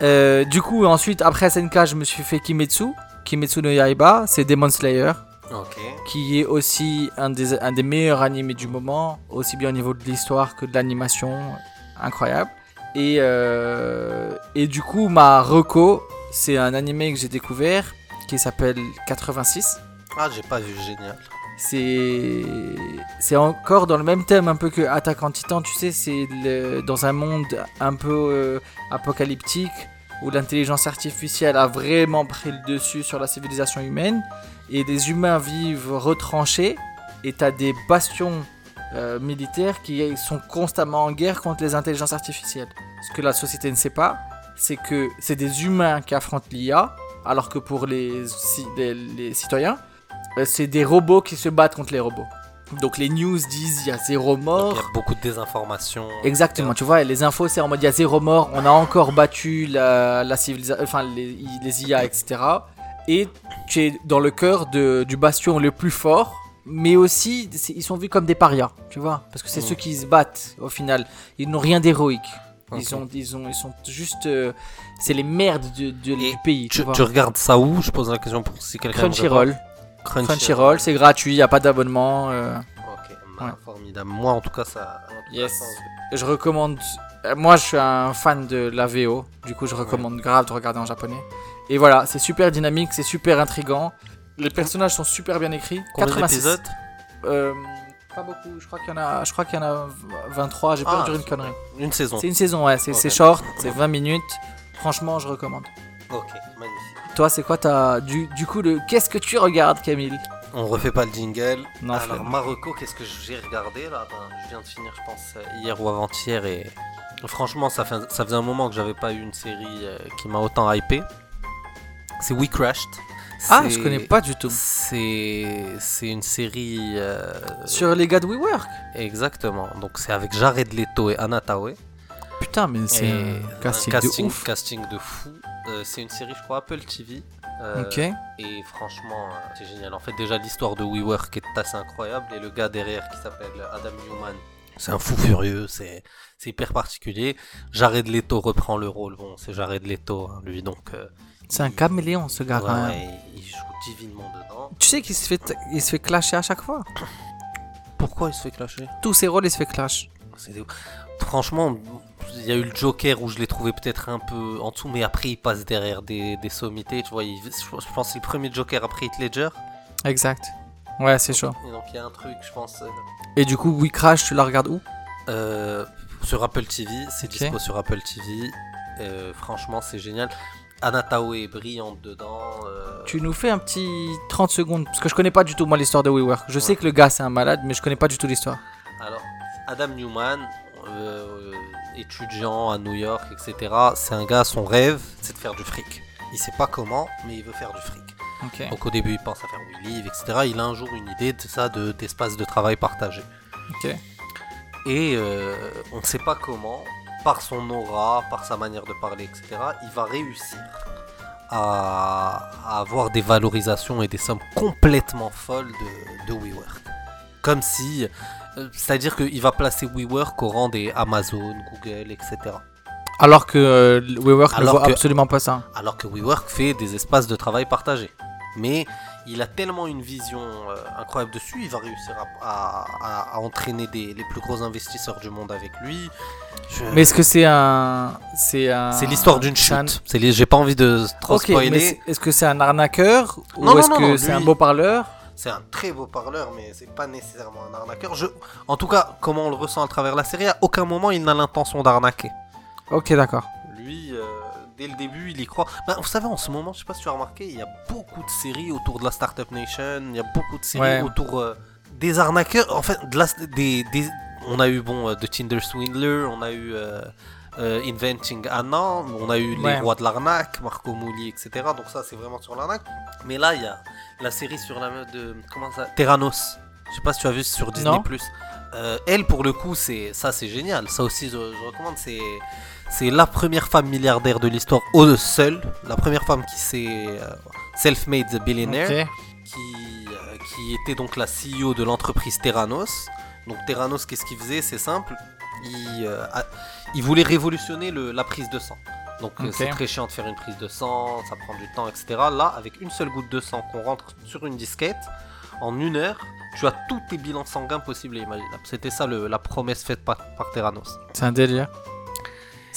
Euh, du coup, ensuite, après SNK, je me suis fait Kimetsu. Kimetsu no Yaiba, c'est Demon Slayer, Ok. qui est aussi un des, un des meilleurs animés du moment, aussi bien au niveau de l'histoire que de l'animation. Incroyable. Et, euh, et du coup, ma reco, c'est un animé que j'ai découvert qui s'appelle 86. Ah, j'ai pas vu, génial. C'est c'est encore dans le même thème un peu que Attack on Titan, tu sais, c'est dans un monde un peu euh, apocalyptique où l'intelligence artificielle a vraiment pris le dessus sur la civilisation humaine et les humains vivent retranchés et t'as des bastions euh, militaires qui sont constamment en guerre contre les intelligences artificielles. Ce que la société ne sait pas, c'est que c'est des humains qui affrontent l'IA alors que pour les, ci- les- les citoyens, euh, c'est des robots qui se battent contre les robots. Donc les news disent il y a zéro mort. il y a beaucoup de désinformation. Exactement, tu vois, les infos c'est en mode il y a zéro mort, on a encore battu la, la civilisation, enfin les, les IA, etc. Et tu es dans le cœur de- du bastion le plus fort, mais aussi ils sont vus comme des parias, tu vois, parce que c'est Mhm. ceux qui se battent au final. Ils n'ont rien d'héroïque. Ils, ont, ils, ont, ils sont juste. euh, c'est les merdes de- du pays, tu, Tu, vois. tu regardes ça où? Je pose la question pour si quelqu'un. Crunchyroll. Crunchyroll. Crunchyroll, c'est gratuit, il n'y a pas d'abonnement. euh. Ok, bah, Ouais. formidable. Moi, en tout cas, ça. tout cas, Yes. ça, Je recommande. euh, Moi, je suis un fan de la VO. Du coup, je recommande grave de regarder en japonais. Et voilà, c'est super dynamique, c'est super intrigant. Les personnages sont super bien écrits. Combien 86. d'épisodes Euh, Pas beaucoup. Je crois qu'il y en a. Je crois qu'il y en a 23. J'ai Ah, peur de dire une connerie. Une saison. C'est une saison, ouais. C'est short. C'est 20 minutes. Franchement, je recommande. Ok, magnifique. Toi, c'est quoi ta. Du, du coup, le. Qu'est-ce que tu regardes, Camille? On refait pas le jingle. Non, Alors. Marocco, qu'est-ce que j'ai regardé là? Ben, Je viens de finir, je pense, hier ou avant-hier. Et franchement, ça, fait, ça faisait un moment que j'avais pas eu une série euh, qui m'a autant hypé. C'est We Crashed. Ah, je connais pas du tout. C'est une série. euh, Sur les gars de WeWork Exactement. Donc c'est avec Jared Leto et Anna Taoué. Putain, mais c'est un casting, casting, de ouf. casting de fou. Euh, c'est une série, je crois, Apple TV. Euh, Ok. Et franchement, c'est génial. En fait, déjà, l'histoire de WeWork est assez incroyable. Et le gars derrière qui s'appelle Adam Newman, c'est un fou furieux. C'est c'est hyper particulier. Jared Leto reprend le rôle. Bon, c'est Jared Leto, hein, lui, donc. C'est un caméléon, ce gars, ouais, il joue divinement dedans. Tu sais qu'il se fait, il se fait clasher à chaque fois. Pourquoi il se fait clasher? Tous ses rôles, il se fait clash. Des- Franchement, il y a eu le Joker où je l'ai trouvé peut-être un peu en dessous, mais après il passe derrière des, des sommités. Tu vois, il- je pense que c'est le premier Joker après Heath Ledger. Exact. Ouais, c'est chaud. Et donc il y a un truc, je pense, euh, Et du coup, We Crash, tu la regardes où? euh, sur Apple TV. C'est Ok. dispo sur Apple TV. Euh, franchement, c'est génial. Anna Taoué est brillante dedans. euh, Tu nous fais un petit 30 secondes, parce que je connais pas du tout, moi, l'histoire de WeWork. Je sais que le gars, c'est un malade, mais je connais pas du tout l'histoire. Alors, Adam Newman, euh, étudiant à New York, etc. C'est un gars, son rêve, c'est de faire du fric. Il sait pas comment, mais il veut faire du fric. Donc au début, il pense à faire We Live, etc. Il a un jour une idée de ça, de- d'espace de, travail partagé. Et euh, on ne sait pas comment, par son aura, par sa manière de parler, etc., il va réussir à, avoir des valorisations et des sommes complètement folles de, de WeWork. Comme si, euh, c'est-à-dire qu'il va placer WeWork au rang des Amazon, Google, etc. Alors que euh, WeWork ne Alors voit que- absolument pas ça. Alors que WeWork fait des espaces de travail partagés. Mais il a tellement une vision euh, incroyable dessus, il va réussir à, à- à entraîner des, les plus gros investisseurs du monde avec lui. Je- Mais est-ce que c'est un. C'est un. c'est l'histoire d'une un- chute. C'est J'ai pas envie de trop Ok, mais spoiler. est-ce que c'est un arnaqueur Ou Non, non, est-ce que c'est un beau parleur? C'est un très beau parleur, mais c'est pas nécessairement un arnaqueur. Je... En tout cas, comment on le ressent à travers la série, à aucun moment il n'a l'intention d'arnaquer. Ok, d'accord. Lui, euh, dès le début, il y croit. Ben, vous savez, en ce moment, je sais pas si tu as remarqué, il y a beaucoup de séries autour de la Startup Nation, il y a beaucoup de séries Ouais. autour euh, des arnaqueurs. En fait, de la- des, des- on a eu bon euh, The Tinder Swindler, on a eu euh, euh, Inventing Anna, on a eu Les Rois de l'arnaque, Marco Mouli, etc. Donc ça, c'est vraiment sur l'arnaque. Mais là, il y a la série sur la de. Comment ça Terranos. Je sais pas si tu as vu sur Disney. Euh, elle, pour le coup, c'est ça, c'est génial. Ça aussi, je, recommande. C'est c'est la première femme milliardaire de l'histoire, au seul, la première femme qui s'est euh, self-made billionaire, qui, euh, qui était donc la CEO de l'entreprise Terranos. Donc Terranos, qu'est-ce qu'il faisait? C'est simple. Il, il voulait révolutionner le, la prise de sang. Donc c'est très chiant de faire une prise de sang, ça prend du temps, etc. Là, avec une seule goutte de sang qu'on rentre sur une disquette, en une heure, tu as tous tes bilans sanguins possibles et imaginables. C'était ça le, la promesse faite par, par Terranos. C'est un délire.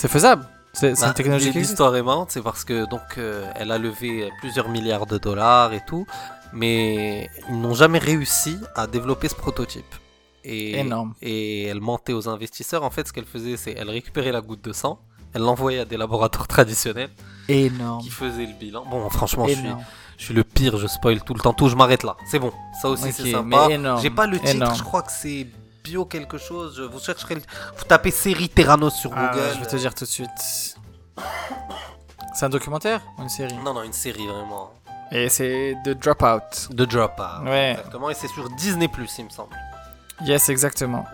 C'est faisable. C'est une bah, technologie L'histoire est marrante, c'est parce que donc euh, elle a levé plusieurs milliards de dollars et tout, mais ils n'ont jamais réussi à développer ce prototype. Et, Énorme. Et elle mentait aux investisseurs. En fait, ce qu'elle faisait, c'est elle récupérait la goutte de sang, elle l'envoyait à des laboratoires [LAUGHS] traditionnels. Énorme. Qui faisaient le bilan. Bon, franchement, je suis je suis le pire, je spoil tout le temps, tout, je m'arrête là. C'est bon, ça aussi c'est sympa. J'ai pas le titre, je crois que c'est bio quelque chose. Vous chercherez, vous tapez série Terranos sur ah, Google. Je vais te dire tout de suite. C'est un documentaire ou une série? Non, non, une série vraiment. Et c'est The Dropout. The Dropout. Ouais. Exactement, et c'est sur Disney, il me semble. Yes, exactement.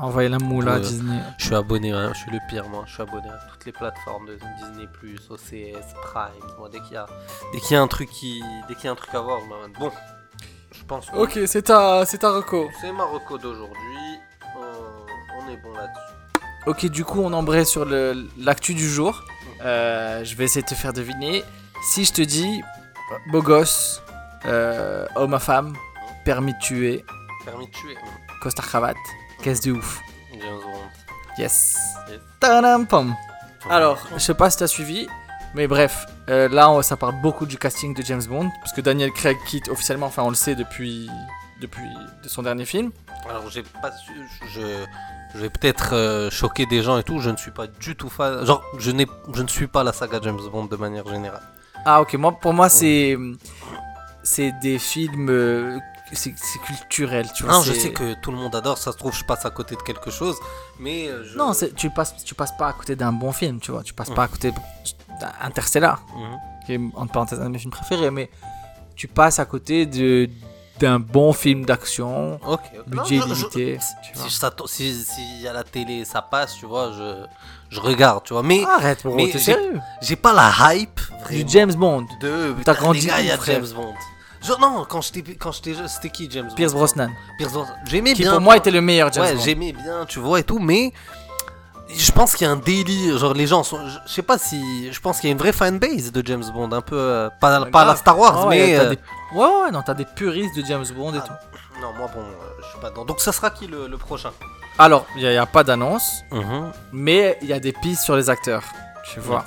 Envoyez la moula à Disney. Je suis abonné, hein, je suis le pire, moi. Je suis abonné à toutes les plateformes de Disney, OCS, Prime. Moi, dès qu'il y a, dès qu'il y a un truc qui, dès qu'il y a un truc à voir, bon, je pense. Ok, c'est ta, c'est ta reco. C'est ma reco d'aujourd'hui. on est bon là-dessus. Ok, du coup, on embraye sur l'actu du jour. Euh, je vais essayer de te faire deviner. Si je te dis beau gosse, euh, homme à femme, permis de tuer. Permis de tuer. Costard cravate. Caisse de ouf. Yes. yes. Alors, je sais pas si t'as suivi, mais bref, euh, là ça parle beaucoup du casting de James Bond, parce que Daniel Craig quitte officiellement, enfin on le sait depuis, depuis de son dernier film. Alors j'ai pas je, je vais peut-être euh, choquer des gens et tout, je ne suis pas du tout fan, genre je, n'ai, je ne suis pas la saga James Bond de manière générale. Ah ok, moi, pour moi c'est, c'est des films euh, c'est culturel, tu vois. Non, je sais que tout le monde adore, ça se trouve, je passe à côté de quelque chose, mais. Euh, non, tu passes, tu passes pas à côté d'un bon film, tu vois. Tu passes pas à côté d'Interstellar, mmh. qui est entre parenthèses un de mes films préférés, mais tu passes à côté de d'un bon film d'action, budget limité. Si, si, à la télé ça passe, tu vois, je, je regarde, tu vois. Mais, Arrête, mais j'ai pas la hype. Du James Bond. De, T'as grandi, il y a James Bond non, quand j'étais quand c'était qui James Pierce Brosnan. Pierce Brosnan. J'aimais bien. Qui pour moi était le meilleur James ouais, j'aimais bien, tu vois et tout, mais je pense qu'il y a un délire, genre les gens sont, je sais pas si, je pense qu'il y a une vraie fanbase de James Bond, un peu euh, pas, pas la Star Wars, mais euh, ouais, ouais, non, t'as des puristes de James Bond et ah, tout. Non, moi bon, euh, je suis pas dedans. Donc ça sera qui le, prochain? Alors, il n'y a, pas d'annonce, mhm. mais il y a des pistes sur les acteurs, tu vois.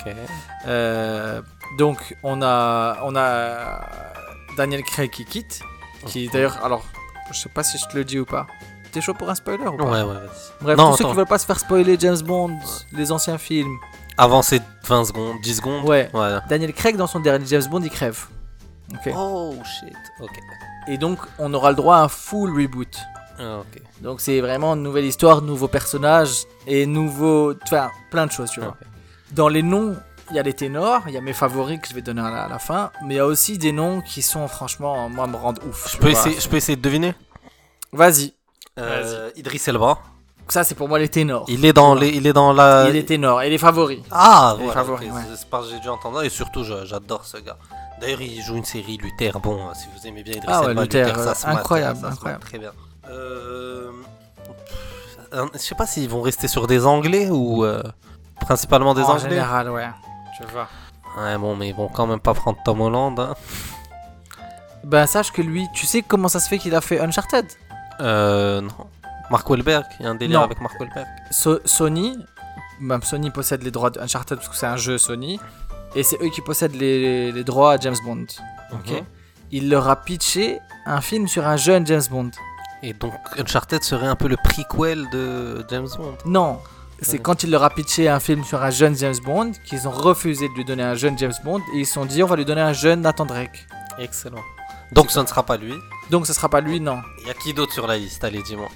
donc on a, on a Daniel Craig qui quitte. Qui d'ailleurs, alors, je sais pas si je te le dis ou pas. T'es chaud pour un spoiler ou pas Ouais, ouais, Bref, tous ceux qui veulent pas se faire spoiler James Bond, les anciens films. Avant ces 20 secondes, 10 secondes. Ouais. Daniel Craig, dans son dernier James Bond, il crève. Oh shit. Ok. Et donc, on aura le droit à un full reboot. Ah, ok. Donc, c'est vraiment une nouvelle histoire, nouveaux personnages et nouveaux. Enfin, plein de choses, tu vois. Dans les noms il y a les ténors, il y a mes favoris que je vais donner à la, fin, mais il y a aussi des noms qui sont franchement, moi, me rendent ouf. Je peux, essayer, je peux essayer de deviner? Vas-y. Euh, Idriss Elba. Ça, c'est pour moi les ténors. Il est dans, les, il est dans la. Il est ténor et les favoris. Ah, les favoris. C'est parce que j'ai dû entendre et surtout, j'adore ce gars. D'ailleurs, il joue une série Luther. Bon, si vous aimez bien Idriss ah Elba, Luther, Luther ça incroyable, incroyable. très bien. Euh... Je sais pas s'ils vont rester sur des Anglais ou euh, principalement des Anglais. En général, ouais. Je vois. Ouais, bon, mais ils vont quand même pas prendre Tom Holland. Hein. Ben, sache que lui, tu sais comment ça se fait qu'il a fait Uncharted? Euh, non. Mark Wahlberg, il y a un délire avec Mark Wahlberg. Sony, même Sony possède les droits d'Uncharted parce que c'est un jeu Sony, et c'est eux qui possèdent les, droits à James Bond. Ok. Mhm. Il leur a pitché un film sur un jeune James Bond. Et donc Uncharted serait un peu le prequel de James Bond Non, c'est quand il leur a pitché un film sur un jeune James Bond qu'ils ont refusé de lui donner un jeune James Bond et ils se sont dit on va lui donner un jeune Nathan Drake. Excellent. Donc ce ne sera pas lui Donc ce sera pas lui, non. Il y a qui d'autre sur la liste? Allez, dis-moi.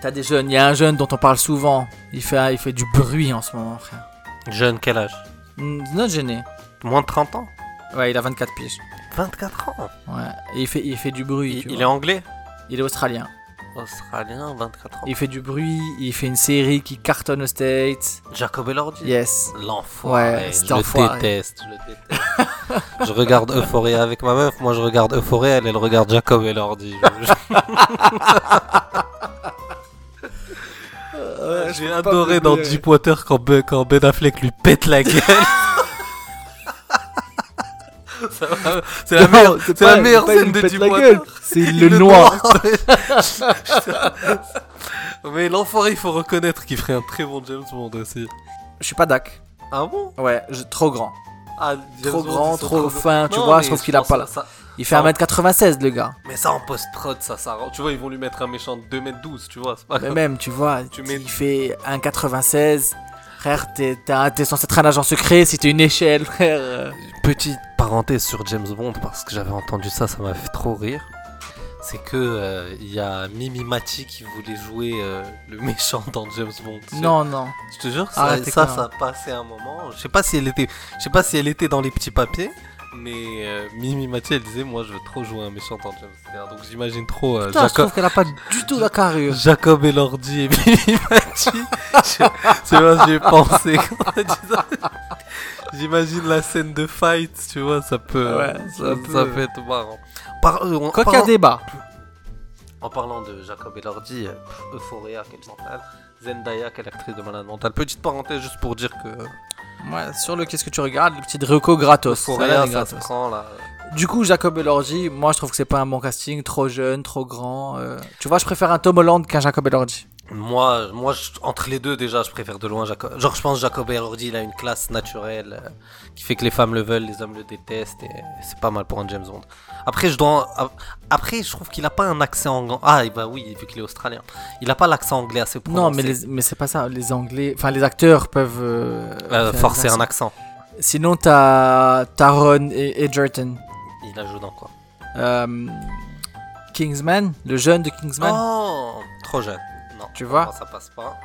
T'as des jeunes. Il y a un jeune dont on parle souvent. Il fait, il fait du bruit en ce moment, frère. Jeune, quel âge? Notre gêné. Moins de 30 ans? Ouais, il a 24 piges. 24 ans? Ouais. Et il fait, il fait du bruit. Il, tu il vois. est anglais? Il est australien. Australien, 24 ans. Il fait du bruit. Il fait une série qui cartonne aux States. Jacob Elordi Yes. L'enfoiré, Ouais, je le déteste, je le déteste. je regarde Euphoria avec ma meuf, moi je regarde Euphoria, elle, elle regarde Jacob Elordi. [LAUGHS] J'ai adoré dans Deepwater quand Ben, quand ben Affleck lui pète la gueule. [LAUGHS] C'est la meilleure, c'est la meilleure scène de Deepwater. C'est le noir. [LAUGHS] [LAUGHS] Mais l'enfoiré, il faut reconnaître qu'il ferait un très bon James Bond aussi. Je suis pas d'ac. Ah bon? Ouais, je- trop grand. ah, Trop grand, trop fin, tu vois, je trouve qu'il a pas ça- Il fait Ça- 1m96, le gars. Mais ça en post-prod, ça, ça rend- Tu vois, ils vont lui mettre un méchant de 2m12, tu vois. c'est pas Mais même, tu vois, Tu mets- il fait 1,96. Frère, t'es censé être un agent secret si t'es une échelle, frère. euh. Petite parenthèse sur James Bond, parce que j'avais entendu ça, ça m'a fait trop rire. C'est que euh, il y a Mimi Mati qui voulait jouer euh, le méchant dans James Bond. Non, non. Je te jure, ça, Arrêtez ça, ça a passé un moment. Je sais pas si elle était, je sais pas si elle était dans les petits papiers, mais euh, Mimi Mati, elle disait, moi, je veux trop jouer un méchant dans James Bond. Donc j'imagine trop euh, Putain, je Jacob, trouve qu'elle a pas du tout la [LAUGHS] carrure. Jacob Elordi et Mimi Mati. Je- C'est moi, j'y ai pensé quand on a dit ça. J'imagine la scène de fight, tu vois, ça peut, Ouais, ça, ça ça peut. peut être marrant. Par, euh, en, Quoi qu'il y a parlant, débat. en parlant de Jacob Elordi, euh, pff, Euphoria, quelle mentale. Zendaya, quelle actrice de malade mentale. Petite parenthèse juste pour dire que Ouais, sur le qu'est-ce que tu regardes, le petit Reco gratos. Ça se prend là. Du coup, Jacob Elordi, moi je trouve que c'est pas un bon casting, trop jeune, trop grand. euh. Tu vois, je préfère un Tom Holland qu'un Jacob Elordi. Moi, moi je- entre les deux, déjà, je préfère de loin Jacob. Genre, je pense Jacob Elordi, il a une classe naturelle euh, qui fait que les femmes le veulent, les hommes le détestent, et c'est pas mal pour un James Bond. Après, je dois. Après, je trouve qu'il a pas un accent anglais. Ah, bah oui, vu qu'il est australien. Il a pas l'accent anglais assez prononcé. Non, mais, les- mais c'est pas ça. Les Anglais, enfin les acteurs peuvent euh, Euh, forcer un accent. Sinon, t'as Taron et Edgerton. Il a joué dans quoi? Kingsman, le jeune de Kingsman. Oh, trop jeune. Non, Tu vois non, ça passe pas.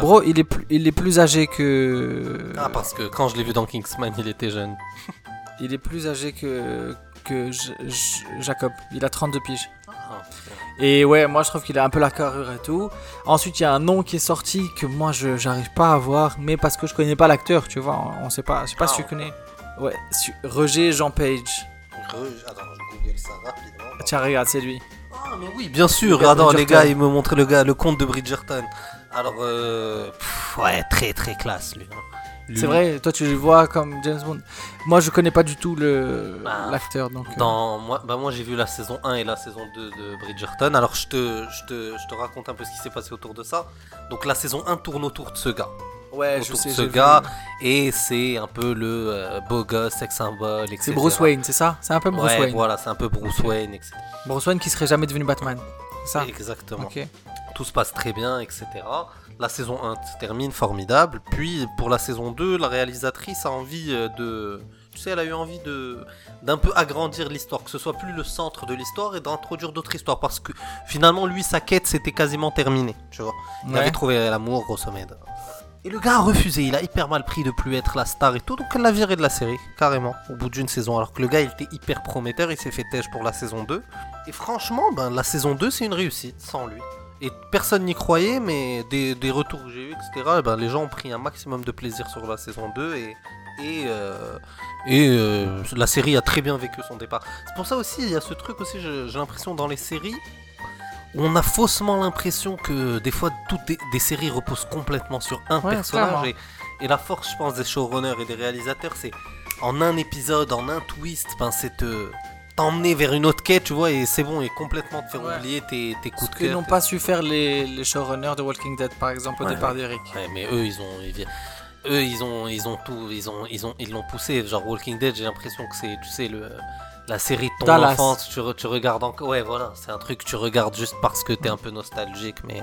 Bro, il est, plus, il est plus âgé que. Ah, parce que quand je l'ai vu dans Kingsman, il était jeune. [LAUGHS] Il est plus âgé que, que J- J- Jacob. Il a 32 piges. Ah, Et ouais, moi je trouve qu'il a un peu la carrure et tout. Ensuite, il y a un nom qui est sorti que moi je j'arrive pas à voir, mais parce que je connais pas l'acteur, tu vois. On, sait pas. Je sais pas Ah, si tu ouais. connais. Ouais, Roger Jean Page. Attends, je google ça rapidement. Tiens, regarde, c'est lui. Ah, mais oui, bien sûr. Le Attends, les gars, ils me montraient le gars, le comte de Bridgerton. Alors, euh, pff, ouais, très très classe lui. hein. Lui, C'est vrai, toi tu le vois comme James Bond. Moi je connais pas du tout le Ah, l'acteur donc. euh, Dans moi, bah moi j'ai vu la saison 1 et la saison 2 de Bridgerton. Alors je te, je te, je te raconte un peu ce qui s'est passé autour de ça. Donc la saison 1 tourne autour de ce gars. Ouais, je autour sais. de ce gars. vu. Et c'est un peu le euh, beau gosse, sex symbole, etc. C'est Bruce Wayne, c'est ça? C'est un peu Bruce ouais, Wayne. voilà, c'est un peu Bruce Wayne, etc. Bruce Wayne qui serait jamais devenu Batman. C'est ça? Exactement. Tout se passe très bien, etc. La saison 1 se termine formidable. Puis pour la saison 2, la réalisatrice a envie euh, de. Tu sais, elle a eu envie de d'un peu agrandir l'histoire, que ce soit plus le centre de l'histoire et d'introduire d'autres histoires. Parce que finalement, lui, sa quête, c'était quasiment terminé. Tu vois. Il Ouais. avait trouvé l'amour, grosso modo. Et le gars a refusé, il a hyper mal pris de plus être la star et tout, donc elle l'a viré de la série, carrément, au bout d'une saison. Alors que le gars, il était hyper prometteur, il s'est fait têche pour la saison 2. Et franchement, ben, la saison 2, c'est une réussite, sans lui. Et personne n'y croyait, mais des, retours que j'ai eu, etc., ben, les gens ont pris un maximum de plaisir sur la saison 2 et, et, euh, et euh, la série a très bien vécu son départ. C'est pour ça aussi, il y a ce truc aussi, j'ai l'impression dans les séries, on a faussement l'impression que des fois toutes des, des séries reposent complètement sur un Ouais, personnage. Et, et la force, je pense, des showrunners et des réalisateurs, c'est en un épisode, en un twist, ben, c'est te t'emmener vers une autre quête, tu vois, et c'est bon, et complètement te faire Ouais. oublier tes, tes coups Ce de cœur. n'ont tes- pas su faire les, les showrunners de Walking Dead par exemple au Ouais, départ d'Eric. Ouais, mais eux, ils ont, ils eux, ils ont, ils ont tout, ils ont, ils ont, ils l'ont poussé. Genre Walking Dead, j'ai l'impression que c'est, tu sais, le, la série de ton Dallas. enfance. Tu, re- tu regardes encore, ouais, voilà, c'est un truc que tu regardes juste parce que t'es un peu nostalgique, mais,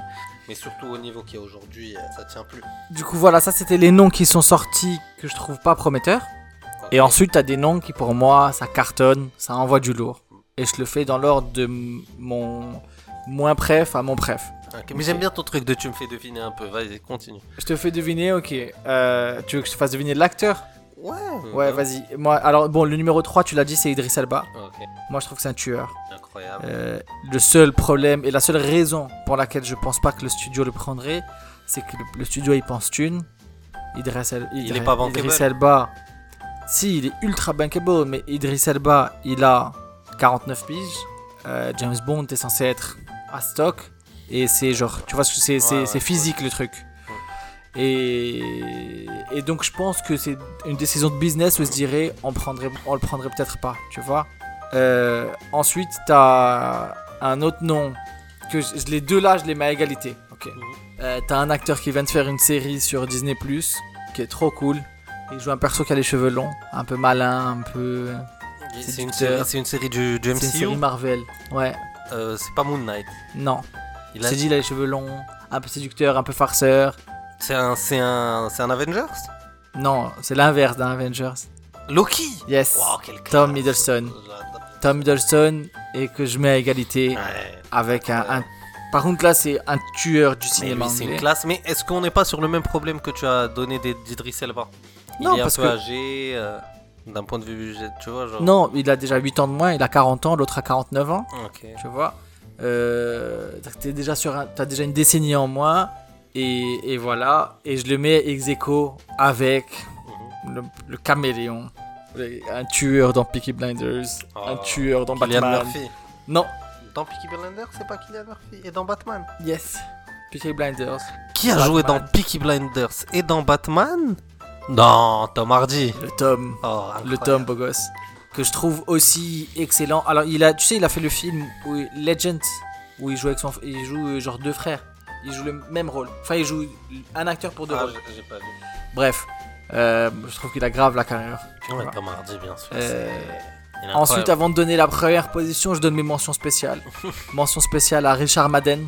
mais surtout au niveau qu'il y a aujourd'hui, euh, ça tient plus. Du coup voilà, ça c'était les noms qui sont sortis que je trouve pas prometteurs. Et ensuite t'as des noms qui pour moi ça cartonne, ça envoie du lourd. Et je le fais dans l'ordre de mon moins pref à mon pref. mais j'aime bien ton truc de tu me fais deviner un peu. Vas-y, continue. Je te fais deviner, ok. Euh, tu veux que je te fasse deviner l'acteur? Ouais. Ouais, vas-y. Moi, alors, bon, le numéro 3, tu l'as dit, c'est Idriss Elba. Moi, je trouve que c'est un tueur. incroyable. Euh, le seul problème et la seule raison pour laquelle je pense pas que le studio le prendrait, c'est que le, le studio il pense thune. Idriss, El- Il Idriss- est pas bankable. Idriss Elba, si il est ultra bankable, mais Idriss Elba il a 49 piges. Euh, James Bond est censé être à stock et c'est genre, tu vois, c'est Ouais, ouais, physique le truc. Et, et donc je pense que c'est une décision de business où je dirais on prendrait, on le prendrait peut-être pas, tu vois. Euh, ensuite, t'as un autre nom que je, les deux là, je les mets à égalité. Ok. Mhm. Euh, t'as un acteur qui vient de faire une série sur Disney qui est trop cool. Il joue un perso qui a les cheveux longs, un peu malin, un peu. C'est une, série, une série du, du C'est une série MCU. Marvel. Ouais. Euh, c'est pas Moon Knight. Non. Il a- dit, il a les cheveux longs, un peu séducteur, un peu farceur. C'est un, c'est un, c'est un Avengers? Non, c'est l'inverse d'un Avengers. Loki. Yes. Wow, quel Tom classe. Tom Hiddleston et que je mets à égalité Ouais. avec un, un- Par contre, là, c'est un tueur du cinéma c'est une classe. Mais est-ce qu'on n'est pas sur le même problème que tu as donné d'Idriss Elba? Non, Il est un parce peu que- âgé, euh, d'un point de vue budget, tu vois. Genre... Non, il a déjà 8 ans de moins, il a 40 ans, l'autre a 49 ans, Ok. tu vois? Euh, t'es déjà sur un- t'as déjà une décennie en moins, et, et voilà. Et je le mets ex aequo avec le, le caméléon, un tueur dans Peaky Blinders, un Oh, tueur dans Kylian Batman. Murphy. Non, Dans Peaky Blinders, c'est pas Kylian Murphy. Et dans Batman. yes, Peaky Blinders. Qui a Batman. joué dans Peaky Blinders et dans Batman? Non, Tom Hardy. Le Tom, Oh, le. Tom beau gosse, que je trouve aussi excellent. Alors il a, tu sais, il a fait le film où, Legend, où il joue avec son, il joue euh, genre deux frères. Il joue le même rôle. Enfin, il joue un acteur pour deux Ah, rôles. j'ai j'ai pas vu. Bref, euh, je trouve qu'il a grave la carrière. tu Ouais, vois. Tom Hardy, bien sûr. Euh, Ensuite, avant de donner la première position, je donne mes mentions spéciales. [LAUGHS] Mention spéciale à Richard Madden.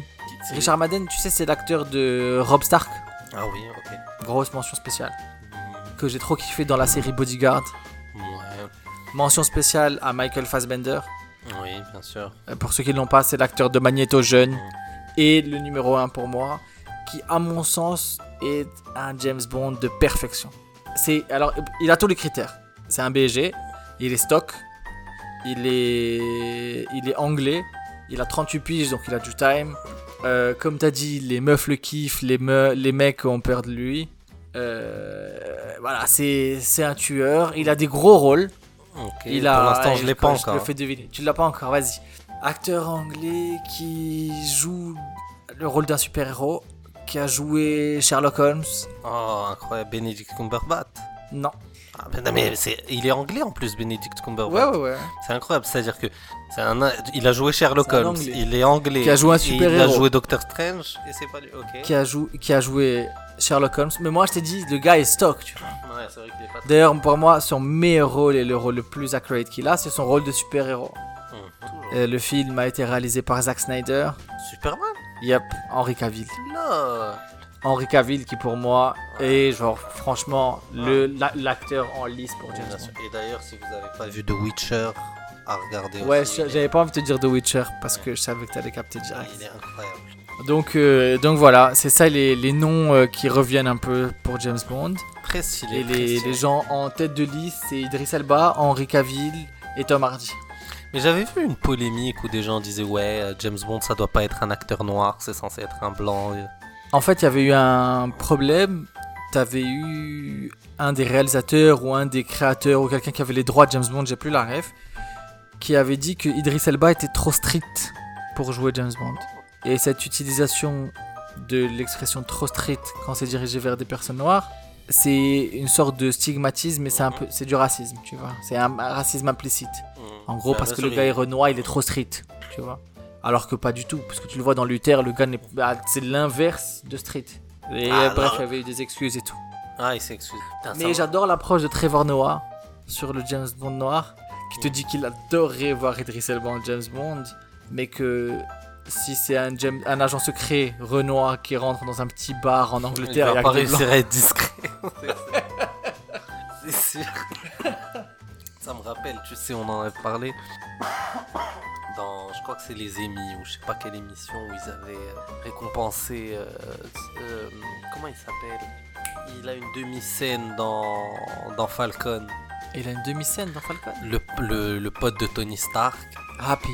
Richard Madden, tu sais, c'est l'acteur de Rob Stark. Ah oui, ok. Grosse mention spéciale. Que j'ai trop kiffé dans la série Bodyguard. Ouais, Mention spéciale à Michael Fassbender. oui, bien sûr. Euh, Pour ceux qui ne l'ont pas, c'est l'acteur de Magneto jeune. Et le numéro 1 pour moi, qui à mon sens est un James Bond de perfection. C'est alors il a tous les critères. C'est un BG, il est stock, il est il est anglais, il a 38 piges donc il a du time. Euh, comme t'as dit, les meufs le kiffent, les, me- les mecs ont peur de lui. Euh, voilà, c'est c'est un tueur. Il a des gros rôles. Ok, Il a, Pour l'instant, je l'ai pas Je encore. le fais deviner. Tu l'as pas encore, vas-y. Acteur anglais qui joue le rôle d'un super-héros, qui a joué Sherlock Holmes. Oh, incroyable. Benedict Cumberbatch. Non. Ah, mais non, mais il est anglais en plus, Benedict Cumberbatch. Ouais, ouais, ouais. C'est incroyable, c'est-à-dire que un, il a joué Sherlock Holmes, il est anglais, Qui a joué un et Il super-héros. a joué Doctor Strange et c'est pas lui. Ok. Qui a, jou- qui a joué Sherlock Holmes. Mais moi, je t'ai dit, le gars est stock, tu vois. Ouais, c'est vrai qu'il est pas. D'ailleurs, pour moi, son meilleur rôle et le rôle le plus accurate qu'il a, c'est son rôle de super-héros. Hum, toujours. Euh, le film a été réalisé par Zack Snyder. Superman? Yep, Henry Cavill. Henry Cavill qui pour moi est genre franchement le la- l'acteur en lice pour James Bien Bond. Et d'ailleurs, si vous avez pas vu The Witcher, à regarder. Ouais, aussi. je- j'avais pas envie de te dire The Witcher parce que je savais que t'allais capter direct. il est incroyable. Donc, euh, donc voilà, c'est ça les, les noms euh, qui reviennent un peu pour James Bond. Très stylé. Et très les, stylé. les gens en tête de liste, c'est Idris Elba, Henry Cavill et Tom Hardy. Mais j'avais vu une polémique où des gens disaient ouais, euh, James Bond, ça doit pas être un acteur noir, c'est censé être un blanc. En fait, il y avait eu un problème. T'avais eu un des réalisateurs ou un des créateurs ou quelqu'un qui avait les droits de James Bond, j'ai plus la ref, qui avait dit que Idris Elba était trop strict pour jouer James Bond. Et cette utilisation de l'expression trop strict quand c'est dirigé vers des personnes noires, c'est une sorte de stigmatisme, mais c'est un peu, c'est du racisme, tu vois. C'est un, racisme implicite. En gros, parce que le gars est Renoir, il est trop strict, tu vois. Alors que pas du tout, parce que tu le vois dans Luther, le gars n'est bah, c'est l'inverse de street. Et Ah, bref, non. il y avait eu des excuses et tout. Ah, il s'excuse. Mais j'adore l'approche de Trevor Noah sur le James Bond noir, qui te dit qu'il adorerait voir Idris Elba en James Bond, mais que si c'est un, agent secret Renoir qui rentre dans un petit bar en Angleterre, il va pas réussir à être discret. [LAUGHS] c'est sûr. Ça me rappelle, tu sais, on en avait parlé dans, je crois que c'est les Emmy ou je sais pas quelle émission où ils avaient euh, récompensé, euh, euh, comment il s'appelle? Il a une demi-scène dans, dans Falcon. Il a une demi-scène dans Falcon? Le, le, le, pote de Tony Stark. Happy.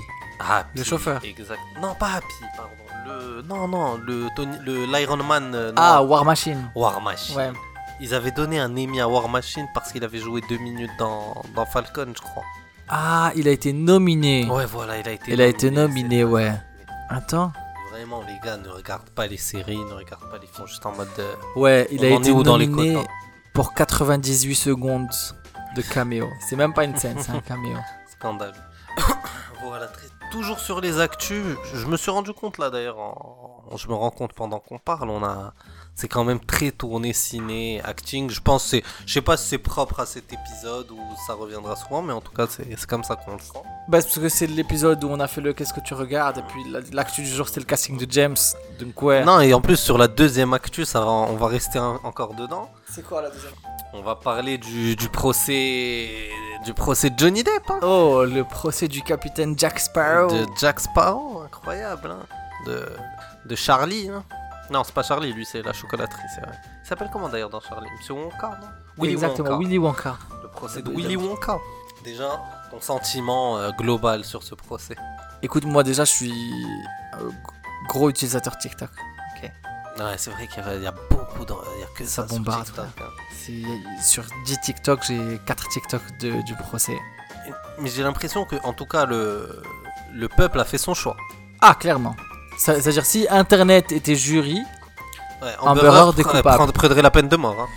Happy. Le chauffeur. Exact. Non, pas Happy, pardon. Le, non, non, le, le l'Iron Man. ah, War Machine. War Machine. Ouais. Ils avaient donné un Emmy à War Machine parce qu'il avait joué deux minutes dans, dans Falcon, je crois. Ah, il a été nominé. Ouais, voilà, il a été il a été nominé, ouais. Attends. Vraiment, les gars, ne regardent pas les séries, ne regardent pas les films, juste en mode. Euh, ouais, il a été nominé dans les pour 98 secondes de caméo. C'est même pas une scène, c'est un caméo. [LAUGHS] Scandale. [COUGHS] voilà, toujours sur les actus. Je me suis rendu compte là d'ailleurs, je me rends compte pendant qu'on parle, on a c'est quand même très tourné ciné, acting. Je pense c'est, je sais pas si c'est propre à cet épisode ou ça reviendra souvent, mais en tout cas c'est comme ça qu'on le sent. Bah parce que c'est l'épisode où on a fait le qu'est-ce que tu regardes et puis l'actu du jour c'était le casting de James. Donc ouais. Non et en plus sur la deuxième actu ça va, on va rester encore dedans. C'est quoi la deuxième? On va parler du, du procès du procès de Johnny Depp. Hein. Oh le procès du capitaine Jack Sparrow. De Jack Sparrow, incroyable. Hein. De de Charlie. Hein. Non, c'est pas Charlie, lui, c'est la chocolaterie, c'est vrai. Il s'appelle comment d'ailleurs dans Charlie? Monsieur Wonka, non? Willy Exactement, Wonka. Willy Wonka. Le procès de Willy Wonka. Déjà, ton sentiment euh, global sur ce procès Écoute, moi déjà, je suis euh, gros utilisateur TikTok. Ouais, c'est vrai qu'il y, a beaucoup de. Il y a que ça, bombarde. Sur, TikTok, hein. sur 10 TikTok, j'ai 4 TikTok de, du procès. Mais j'ai l'impression que, en tout cas, le, le peuple a fait son choix. Ah, clairement. C'est-à-dire, si Internet était jury, ouais, Amber Heard est coupable. prendrait la peine de mort. Hein.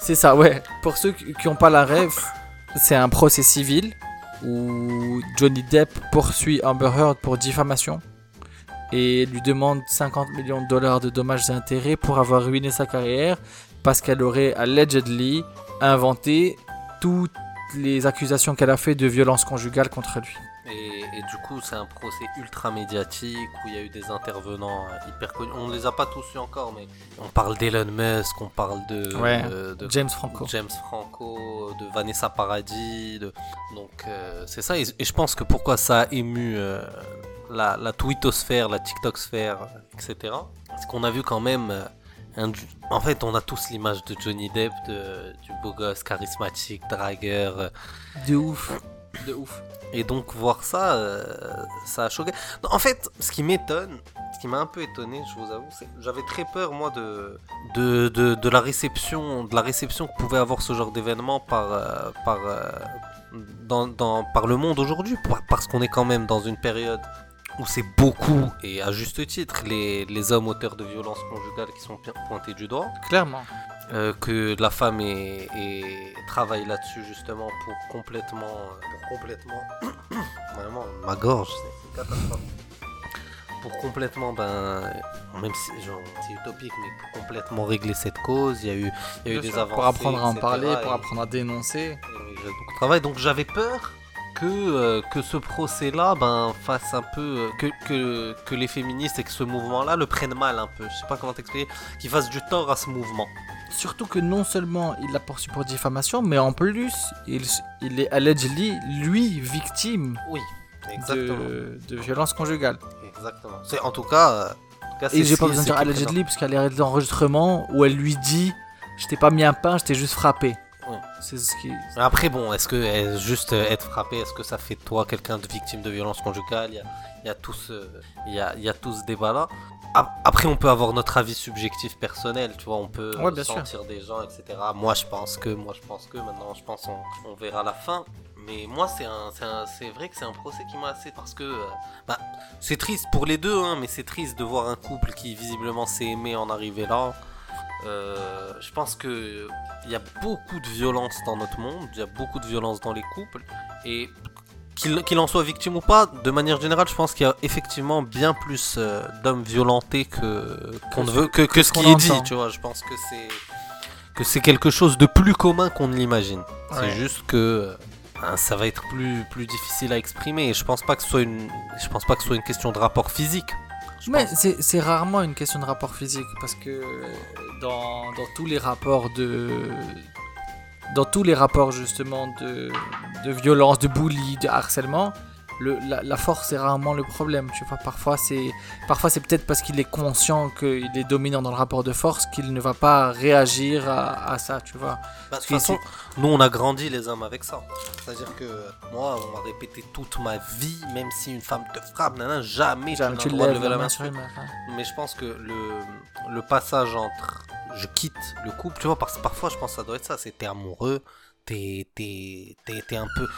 C'est ça, ouais. Pour ceux qui n'ont pas la rêve, c'est un procès civil où Johnny Depp poursuit Amber Heard pour diffamation et lui demande 50 millions de dollars de dommages et intérêts pour avoir ruiné sa carrière parce qu'elle aurait allegedly inventé toutes les accusations qu'elle a fait de violence conjugale contre lui. Et, du coup, c'est un procès ultra médiatique où il y a eu des intervenants euh, hyper connus. On ne les a pas tous eu encore, mais on parle d'Elon Musk, on parle de, euh, James Franco, James Franco, de Vanessa Paradis. Donc euh, c'est ça. Et, je pense que pourquoi ça a ému la, la twittosphère, la TikToksphère, etc. C'est qu'on a vu quand même. En fait, on a tous l'image de Johnny Depp, de, du beau gosse charismatique, dragueur. De ouf. De ouf. Et donc voir ça, euh, ça a choqué. en fait, ce qui m'étonne, ce qui m'a un peu étonné, je vous avoue, c'est j'avais très peur moi de de, de, la réception, de la réception que pouvait avoir ce genre d'événement par euh, par euh, dans, dans, par le monde aujourd'hui, parce qu'on est quand même dans une période où c'est beaucoup, et à juste titre, les, les hommes auteurs de violences conjugales qui sont pointés du doigt. Clairement. Euh, que la femme est, travaille là-dessus justement pour complètement, pour complètement, [COUGHS] vraiment ma gorge, c'est catastrophe. Pour complètement, ben, même si c'est utopique, mais pour complètement régler cette cause, il y a eu, y a eu des avancées. Pour apprendre à en parler, pour apprendre à dénoncer. beaucoup de travail, donc j'avais peur que, euh, que ce procès-là ben, fasse un peu. Euh, que, que, les féministes et que ce mouvement-là le prennent mal un peu. Je sais pas comment t'expliquer. Qu'ils fassent du tort à ce mouvement. Surtout que non seulement il l'a poursuivi pour diffamation, mais en plus, il, il est allegedly, lui, victime oui, de, de violence conjugale. Exactement. C'est en tout cas. Euh, et j'ai pas besoin de dire allegedly, parce a l'enregistrement où elle lui dit Je t'ai pas mis un pain, je t'ai juste frappé. C'est ce qui. Après, bon, est-ce que juste être frappé, est-ce que ça fait de toi quelqu'un de victime de violence conjugale? Il y a, il y a tout ce, il y a, il y a tout ce débat-là. Après, on peut avoir notre avis subjectif personnel, tu vois, on peut sentir des gens, etc. Moi, je pense que, moi, je pense que, maintenant, je pense on, on verra la fin. Mais moi, c'est vrai que c'est un procès qui m'a assez parce que, euh, bah, c'est triste pour les deux, hein, mais c'est triste de voir un couple qui visiblement s'est aimé en arriver là. Euh, je pense que il y a beaucoup de violence dans notre monde, il y a beaucoup de violence dans les couples, et qu'il en soit victime ou pas, de manière générale, je pense qu'il y a effectivement bien plus euh, d'hommes violentés que qu'on ne veut que, que, ce qui est dit. Tu vois, je pense que c'est que c'est quelque chose de plus commun qu'on ne l'imagine. C'est juste que hein, ça va être plus plus difficile à exprimer. Et je pense pas que ce soit une je pense pas que ce soit une question de rapport physique. Mais c'est rarement une question de rapport physique parce que dans, tous les rapports de dans tous les rapports justement de, de violence, de bully, de harcèlement, le, la, force est rarement le problème, tu vois. Parfois, c'est parfois c'est peut-être parce qu'il est conscient qu'il est dominant dans le rapport de force qu'il ne va pas réagir à, ça, tu vois. Bah, de toute façon, nous, on a grandi les hommes avec ça. C'est-à-dire que moi, on m'a répété toute ma vie, même si une femme te frappe, jamais, jamais tu, le lever la main sur. Hein. Mais je pense que le, le passage entre je quitte le couple, tu vois, parce que parfois, je pense que ça doit être ça. C'était amoureux t'es, t'es, un peu.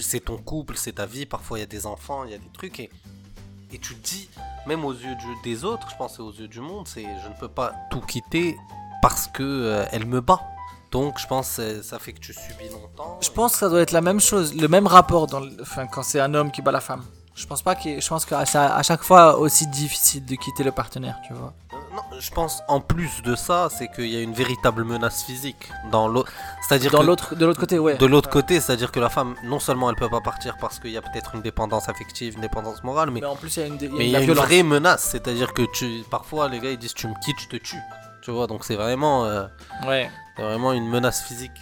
c'est ton couple, c'est ta vie, parfois il y a des enfants, il y a des trucs, et, et tu te dis, même aux yeux des autres, je pense, et aux yeux du monde, c'est je ne peux pas tout quitter parce que euh, elle me bat. Donc je pense que ça fait que tu subis longtemps. Je pense que ça doit être la même chose, le même rapport dans enfin, quand c'est un homme qui bat la femme. Je pense pas que je pense qu'à à chaque fois aussi difficile de quitter le partenaire, tu vois. Euh, non, je pense en plus de ça, c'est qu'il y a une véritable menace physique dans l'autre. C'est-à-dire dans l'autre, de l'autre côté, ouais. De l'autre côté, c'est-à-dire que la femme, non seulement elle peut pas partir parce qu'il y a peut-être une dépendance affective, une dépendance morale, mais, en plus il y a une, mais il y a une vraie menace. C'est-à-dire que tu, parfois les gars ils disent tu me quittes, je te tue. Tu vois, donc c'est vraiment. Euh, ouais. C'est vraiment une menace physique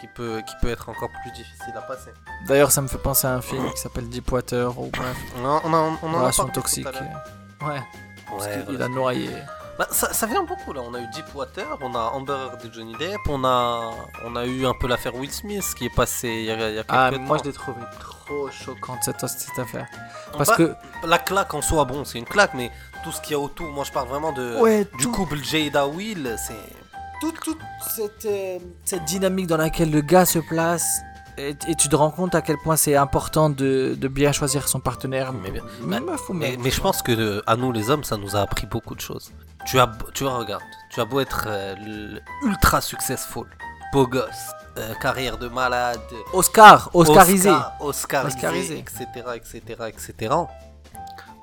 qui peut, qui peut être encore plus difficile à passer. D'ailleurs, ça me fait penser à un film qui s'appelle Deepwater ou bref. Non, on a, on a Relation toxique. Ouais. Parce qu'il a noyé. Bah, ça, ça, vient beaucoup là. On a eu Deepwater, on a Amber de Johnny Depp, on a, on a eu un peu l'affaire Will Smith qui est passée il y a, il y a quelques ah. Moi je l'ai trouvé trop choquante cette, cette affaire. Parce bah, que. La claque en soi, bon, c'est une claque, mais tout ce qu'il y a autour, moi je parle vraiment de, du couple Jada Will, c'est toute, cette, euh, cette, dynamique dans laquelle le gars se place, et, tu te rends compte à quel point c'est important de, de, bien choisir son partenaire. Mais, mais, mais, je pense que euh, à nous les hommes, ça nous a appris beaucoup de choses. Tu as, tu vois, regarde, tu as beau être euh, ultra successful, beau gosse, carrière de malade, Oscar, Oscarisé, Oscarisé, etc., etc., etc.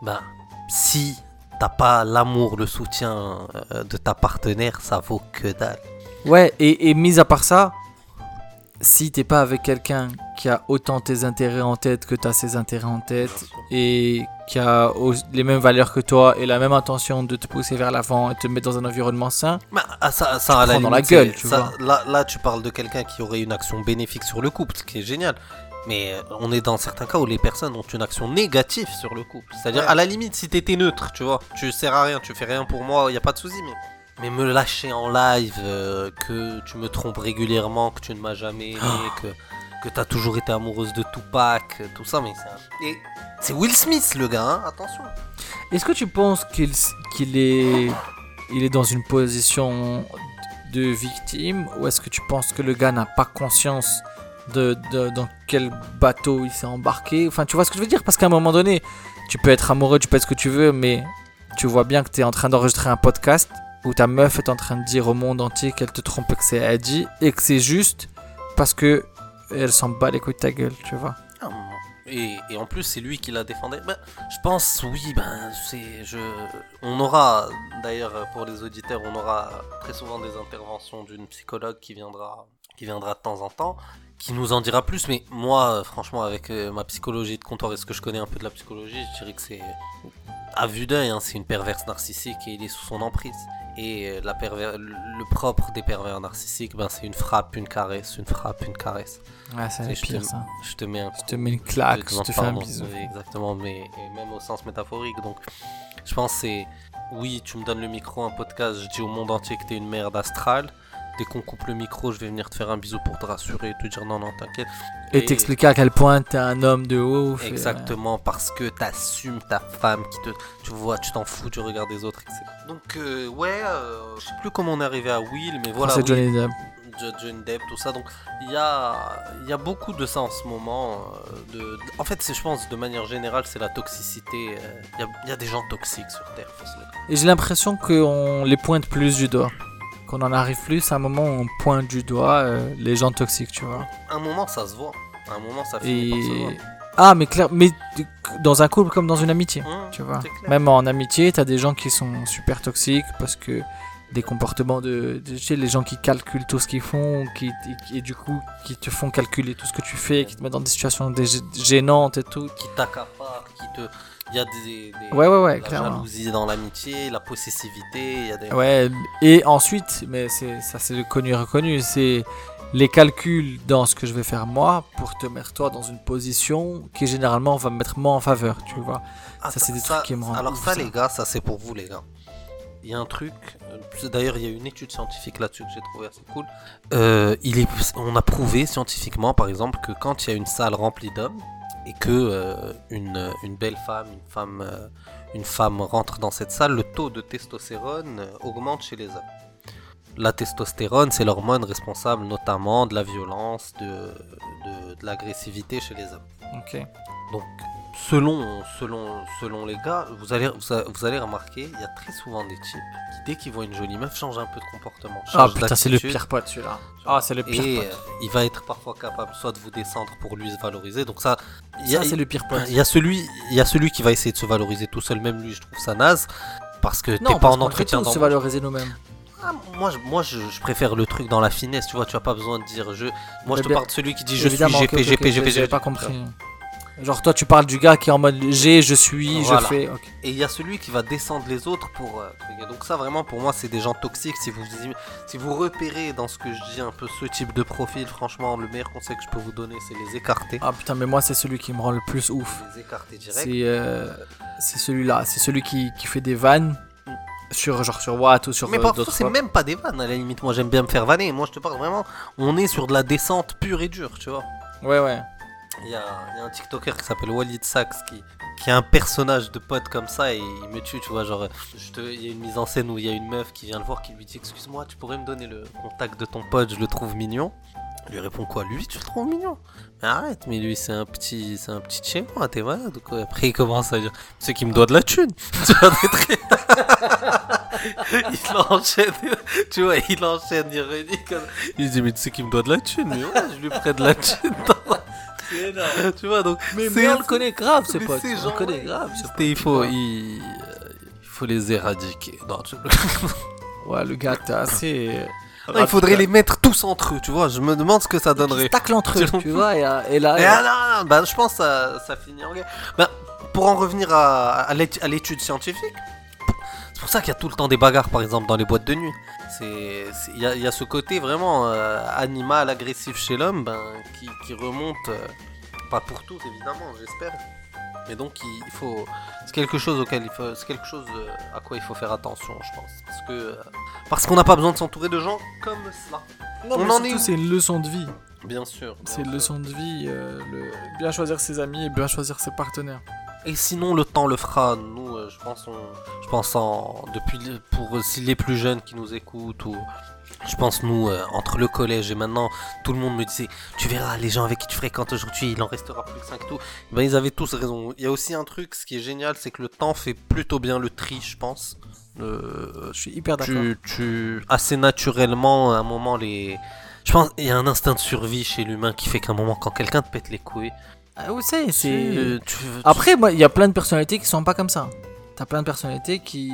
Ben, si t'as pas l'amour, le soutien euh, de ta partenaire, ça vaut que dalle. Ouais, et, et mis à part ça, si t'es pas avec quelqu'un qui a autant tes intérêts en tête que t'as ses intérêts en tête et qui a les mêmes valeurs que toi et la même intention de te pousser vers l'avant et te mettre dans un environnement sain, bah, ah, ça, ça la dans la gueule. Tu vois. Là, là, tu parles de quelqu'un qui aurait une action bénéfique sur le couple, ce qui est génial. Mais euh, on est dans certains cas où les personnes ont une action négative sur le couple. C'est-à-dire, à la limite, si t'étais neutre, tu vois, tu sers à rien, tu fais rien pour moi, il y a pas de souci, mais. Mais me lâcher en live, euh, que tu me trompes régulièrement, que tu ne m'as jamais aimé, oh. que, que t'as toujours été amoureuse de Tupac, tout ça, mais c'est. Et c'est Will Smith, le gars, hein, attention. Est-ce que tu penses qu'il qu'il est. Il est dans une position de victime, ou est-ce que tu penses que le gars n'a pas conscience de, dans quel bateau il s'est embarqué. Enfin, tu vois ce que je veux dire? Parce qu'à un moment donné, tu peux être amoureux, tu peux être ce que tu veux, mais tu vois bien que tu es en train d'enregistrer un podcast où ta meuf est en train de dire au monde entier qu'elle te trompe, que c'est Eddie et que c'est juste parce que elle s'en bat les couilles de ta gueule, tu vois. Et, et, en plus, c'est lui qui la défendait. Ben, je pense, oui, ben. Je... On aura, d'ailleurs, pour les auditeurs, on aura très souvent des interventions d'une psychologue qui viendra, qui viendra de temps en temps qui nous en dira plus. Mais moi, euh, franchement, avec euh, ma psychologie de comptoir et ce que je connais un peu de la psychologie, je dirais que c'est à vue d'œil, hein, c'est une perverse narcissique et il est sous son emprise. Et euh, la perver le propre des pervers narcissiques, ben, c'est une frappe, une caresse, une frappe, une caresse. Ouais, c'est pire ça. Je te mets un Je te mets une claque, je te fais un bisou. Exactement, mais même au sens métaphorique. Donc, je pense c'est oui, tu me donnes le micro, un podcast, je dis au monde entier que t'es une merde astrale dès qu'on coupe le micro, je vais venir te faire un bisou pour te rassurer et te dire non, non, t'inquiète. Et, t'expliquer à quel point t'es un homme de ouf. Exactement, parce que t'assumes ta femme qui te. Tu vois, tu t'en fous du regard des autres, etc. Donc, euh, ouais, euh, je sais plus comment on est arrivé à Will, mais voilà. C'est Johnny Depp. Johnny Depp, tout ça. Donc, il y a, y a beaucoup de ça en ce moment. Euh, de, en fait, je pense, de manière générale, c'est la toxicité. Il y, y, a des gens toxiques sur Terre, Et j'ai l'impression qu'on les pointe plus du doigt qu'on en arrive plus à un moment où on pointe du doigt euh, les gens toxiques, tu vois. un moment, ça se voit. un moment, ça finit Et... se Ah, mais clair, mais dans un couple comme dans une amitié, mmh, tu vois. Même en amitié, t'as des gens qui sont super toxiques parce que des comportements de, tu sais, les gens qui calculent tout ce qu'ils font, qui, et, du coup, qui te font calculer tout ce que tu fais, qui te mettent dans des situations gênantes et tout. Qui t'accaparent, qui te Il y a des, des ouais, ouais, ouais, la clairement. jalousie dans l'amitié, la possessivité, il y a des... Ouais, et ensuite, mais c'est ça c'est connu et reconnu, c'est les calculs dans ce que je vais faire moi pour te mettre toi dans une position qui généralement va me mettre moi en faveur, tu vois. Ah, ça, c'est des trucs qui me rendent Alors ouf, ça, ça. les gars, ça c'est pour vous, les gars. Il y a un truc, euh, d'ailleurs il y a une étude scientifique là-dessus que j'ai trouvé assez cool. Euh, il est, on a prouvé scientifiquement, par exemple, que quand il y a une salle remplie d'hommes et que euh, une, une belle femme, une femme, euh, une femme rentre dans cette salle, le taux de testostérone euh, augmente chez les hommes. La testostérone, c'est l'hormone responsable notamment de la violence, de, de, de l'agressivité chez les hommes. Ok. Donc, selon, selon, selon les gars, vous allez, vous, allez remarquer, il y a très souvent des types qui, dès qu'ils voient une jolie meuf, changent un peu de comportement. Ah putain, c'est le pire pote celui-là. Ah, c'est le pire Et pote. il va être parfois capable soit de vous descendre pour lui se valoriser. Donc ça, Ça, c'est le pire pote. il y a celui, il y a celui qui va essayer de se valoriser tout seul. Même lui, je trouve ça naze parce que t'es pas en entretien tous se valoriser nous-mêmes. Ah, moi, je, moi je, je préfère le truc dans la finesse. Tu vois, tu as pas besoin de dire je. Moi, je te bien- parle de celui qui dit je suis GP, ok, ok, GP, ok, GP, J'avais GP. pas compris. Genre toi tu parles du gars qui est en mode j'ai, je suis, Voilà. je fais. Et il y a celui qui va descendre les autres pour. euh, donc ça vraiment pour moi c'est des gens toxiques. Si vous si vous repérez dans ce que je dis un peu ce type de profil, franchement le meilleur conseil que je peux vous donner c'est les écarter. Ah putain mais moi c'est celui qui me rend le plus ouf. Les écarter direct. C'est euh, celui-là, c'est celui qui, qui fait des vannes sur genre sur Watt ou sur Mais euh, parfois c'est même pas des vannes à la limite. Moi j'aime bien me faire vanner. Moi je te parle vraiment. On est sur de la descente pure et dure, tu vois. Ouais ouais. Il y a, il un TikToker qui s'appelle Walid Sachs qui, qui a un personnage de pote comme ça et il me tue, tu vois. Genre, il y a une mise en scène où il y a une meuf qui vient le voir qui lui dit Excuse-moi, tu pourrais me donner le contact de ton pote, je le trouve mignon. Il lui répond quoi Lui, tu le trouves mignon? Mais arrête, mais lui, c'est un petit c'est un petit chez moi, t'es malade ou quoi? Après, il commence à dire C'est qui me doit de la thune [LAUGHS] Tu vois, [LAUGHS] Il enchaîne, tu vois, il enchaîne ironique. comme- Il dit Mais tu sais qui me doit de la thune Mais ouais, je lui prête de la thune. [LAUGHS] [LAUGHS] tu vois, donc. Mais, c'est- on le connaît grave ce mais pote. ces On le gens, connaît ouais, grave il faut, il, euh, il faut les éradiquer. Non, tu- [LAUGHS] Ouais le gars t'es assez. Non, il faudrait les mettre tous entre eux, tu vois. Je me demande ce que ça donnerait. tacle entre eux, tu vois et, euh, et là. Ah, non, bah, je pense que ça, ça finit en guerre. Bah, pour en revenir à, à l'étu- à l'étude scientifique, c'est pour ça qu'il y a tout le temps des bagarres, par exemple, dans les boîtes de nuit. C'est, c'est- il y, a, il y a ce côté vraiment euh, animal, agressif chez l'homme, ben, qui, qui remonte, euh, pas pour tous évidemment, j'espère. Mais donc il, il faut, c'est quelque chose auquel il faut, c'est quelque chose euh, à quoi il faut faire attention, je pense, parce que euh, parce qu'on n'a pas besoin de s'entourer de gens comme cela. Non, On mais en surtout, est où c'est une leçon de vie. Bien sûr. C'est une leçon de vie. le... Bien choisir ses amis et bien choisir ses partenaires. Et sinon, le temps le fera. Nous, euh, je pense, on- je pense en, depuis pour euh, si les plus jeunes qui nous écoutent ou je pense nous euh, entre le collège et maintenant, tout le monde me disait, tu verras les gens avec qui tu fréquentes aujourd'hui, il en restera plus que 5 et tout. Ben ils avaient tous raison. Il y a aussi un truc, ce qui est génial, c'est que le temps fait plutôt bien le tri, je pense. Je suis hyper d'accord. tu, tu assez naturellement à un moment les je pense il y a un instinct de survie chez l'humain qui fait qu'à un moment quand quelqu'un te pète les couilles Ah, ouais, c'est. c'est- tu, tu- Après, moi, il y a plein de personnalités qui sont pas comme ça. T'as plein de personnalités qui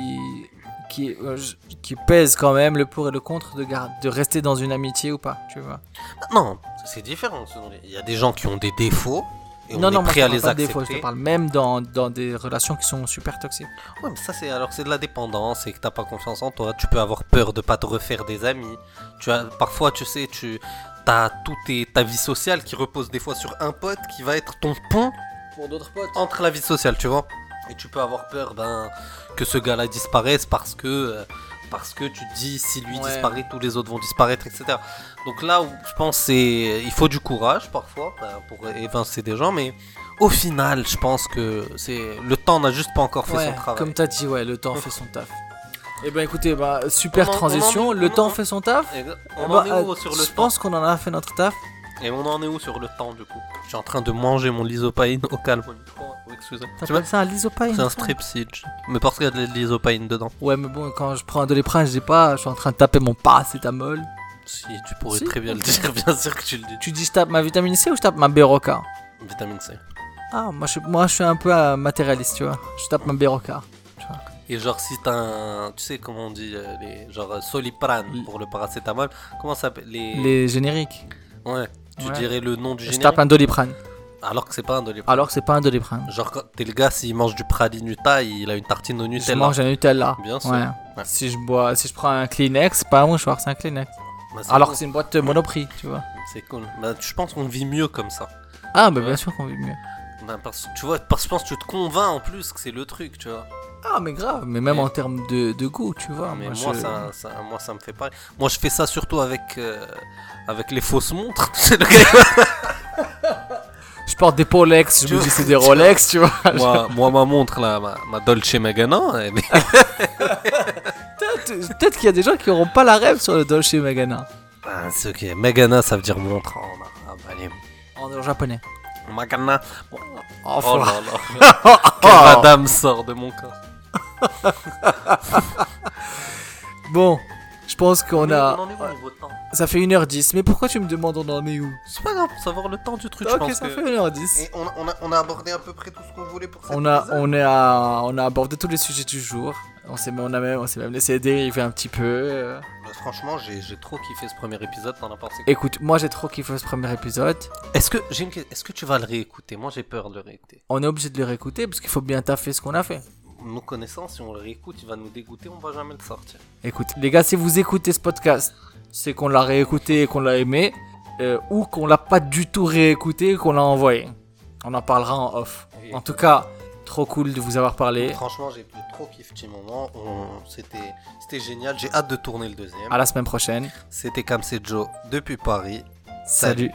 qui euh, qui pèsent quand même le pour et le contre de gar- de rester dans une amitié ou pas, tu vois. Non, c'est différent. Il y a des gens qui ont des défauts et on non est non, moi, prêt je à les pas accepter. défauts, je te parle même dans, dans des relations qui sont super toxiques. Ouais, mais ça c'est alors c'est de la dépendance et que t'as pas confiance en toi. Tu peux avoir peur de pas te refaire des amis. Tu as parfois, tu sais, tu as toute ta vie sociale qui repose des fois sur un pote qui va être ton pont Pour d'autres potes. entre la vie sociale, tu vois. Et tu peux avoir peur ben, que ce gars-là disparaisse parce que, euh, parce que tu te dis si lui Ouais. disparaît, tous les autres vont disparaître, etc. Donc là où je pense c'est il faut du courage parfois ben, pour évincer des gens, mais au final, je pense que c'est le temps n'a juste pas encore fait Ouais, son travail. comme t'as dit, ouais, le temps fait son taf. Et ben écoutez, bah, super On en- on en transition, le on temps en- fait son taf. Et on Bah, en est où euh, sur le je temps pense qu'on en a fait notre taf. Et on en est où sur le temps du coup Je suis en train de manger mon lysopaïne au calme. Oh, excusez. Tu vois, T'appelles ça un lysopaïne C'est un toi strepsils. Mais parce qu'il y a de la lysopaïne dedans. Ouais, mais bon, quand je prends un doliprane, je dis pas, je suis en train de taper mon paracétamol. Si, tu pourrais Si. très bien le dire, bien sûr que tu le dis. Tu dis je tape ma vitamine C ou je tape ma Béroca Vitamine C. Ah, moi je, suis- moi je suis un peu euh, matérialiste, tu vois. Je tape ma Béroca. Et genre, si t'as un. Tu sais comment on dit euh, les, Genre euh, Soliprane L- pour le paracétamol. Comment ça s'appelle les... Les génériques. Ouais. Tu Ouais. dirais le nom du Je générique tape un doliprane. Alors que c'est pas un doliprane. Alors que c'est pas un doliprane. Genre, quand t'es le gars, s'il mange du pralinuta, il a une tartine au Je Nutella. mange un Nutella. Bien sûr. Ouais. Ouais. Si je bois, si je prends un Kleenex, c'est pas un mouchoir, c'est un Kleenex. Bah, c'est Alors cool. que c'est une boîte Monoprix, tu vois. C'est cool. Bah, je pense qu'on vit mieux comme ça. Ah, bah bien sûr qu'on vit mieux. Bah, parce, tu vois, parce que je pense que tu te convaincs en plus que c'est le truc, tu vois. Ah, mais grave, mais même Mais- en termes de, de goût, tu vois. Mais moi, moi, je- ça, ça- moi, ça me fait pareil. Moi, je fais ça surtout avec, euh, avec les fausses montres. Je porte des Polex, je Tu me dis c'est [LAUGHS] des Rolex, tu vois. moi, [LAUGHS] moi, ma montre, là, ma, ma Dolce elle est- [LAUGHS] Peut-être qu'il y a des gens qui auront pas la rêve sur le Dolce Gabbana. Ah, c'est ok. Megana, ça veut dire montre en arabe. Allez. En japonais. Magana. Oh, Oh là là. Quelle madame sort de mon corps. [LAUGHS] Bon, je pense qu'on a. On en est où au niveau de temps Ça fait 1h10, mais pourquoi tu me demandes on en est où? C'est pas grave pour savoir le temps du truc, je Ok, pense ça que- fait 1h10. Et on, a- on a, on a abordé à peu près tout ce qu'on voulait pour cette On a, on, est à- on a abordé tous les sujets du jour. On s'est on a même, on s'est même laissé dériver un petit peu. Bah, Franchement, j'ai trop kiffé ce premier épisode, t'en as pensé quoi? Écoute, moi j'ai trop kiffé ce premier épisode. Est-ce que, une que- est-ce que tu vas le réécouter? Moi, j'ai peur de le réécouter. On est obligé de le réécouter parce qu'il faut bien taffer ce qu'on a fait. Nous connaissant, si on le réécoute, il va nous dégoûter, on va jamais le sortir. Écoute, les gars, si vous écoutez ce podcast, c'est qu'on l'a réécouté et qu'on l'a aimé, euh, ou qu'on l'a pas du tout réécouté et qu'on l'a envoyé. On en parlera en off. Et- En tout cas, trop cool de vous avoir parlé. Franchement, j'ai trop kiff petit moment. C'était c'était génial. J'ai hâte de tourner le deuxième. À la semaine prochaine. C'était Kamse Joe depuis Paris. Salut.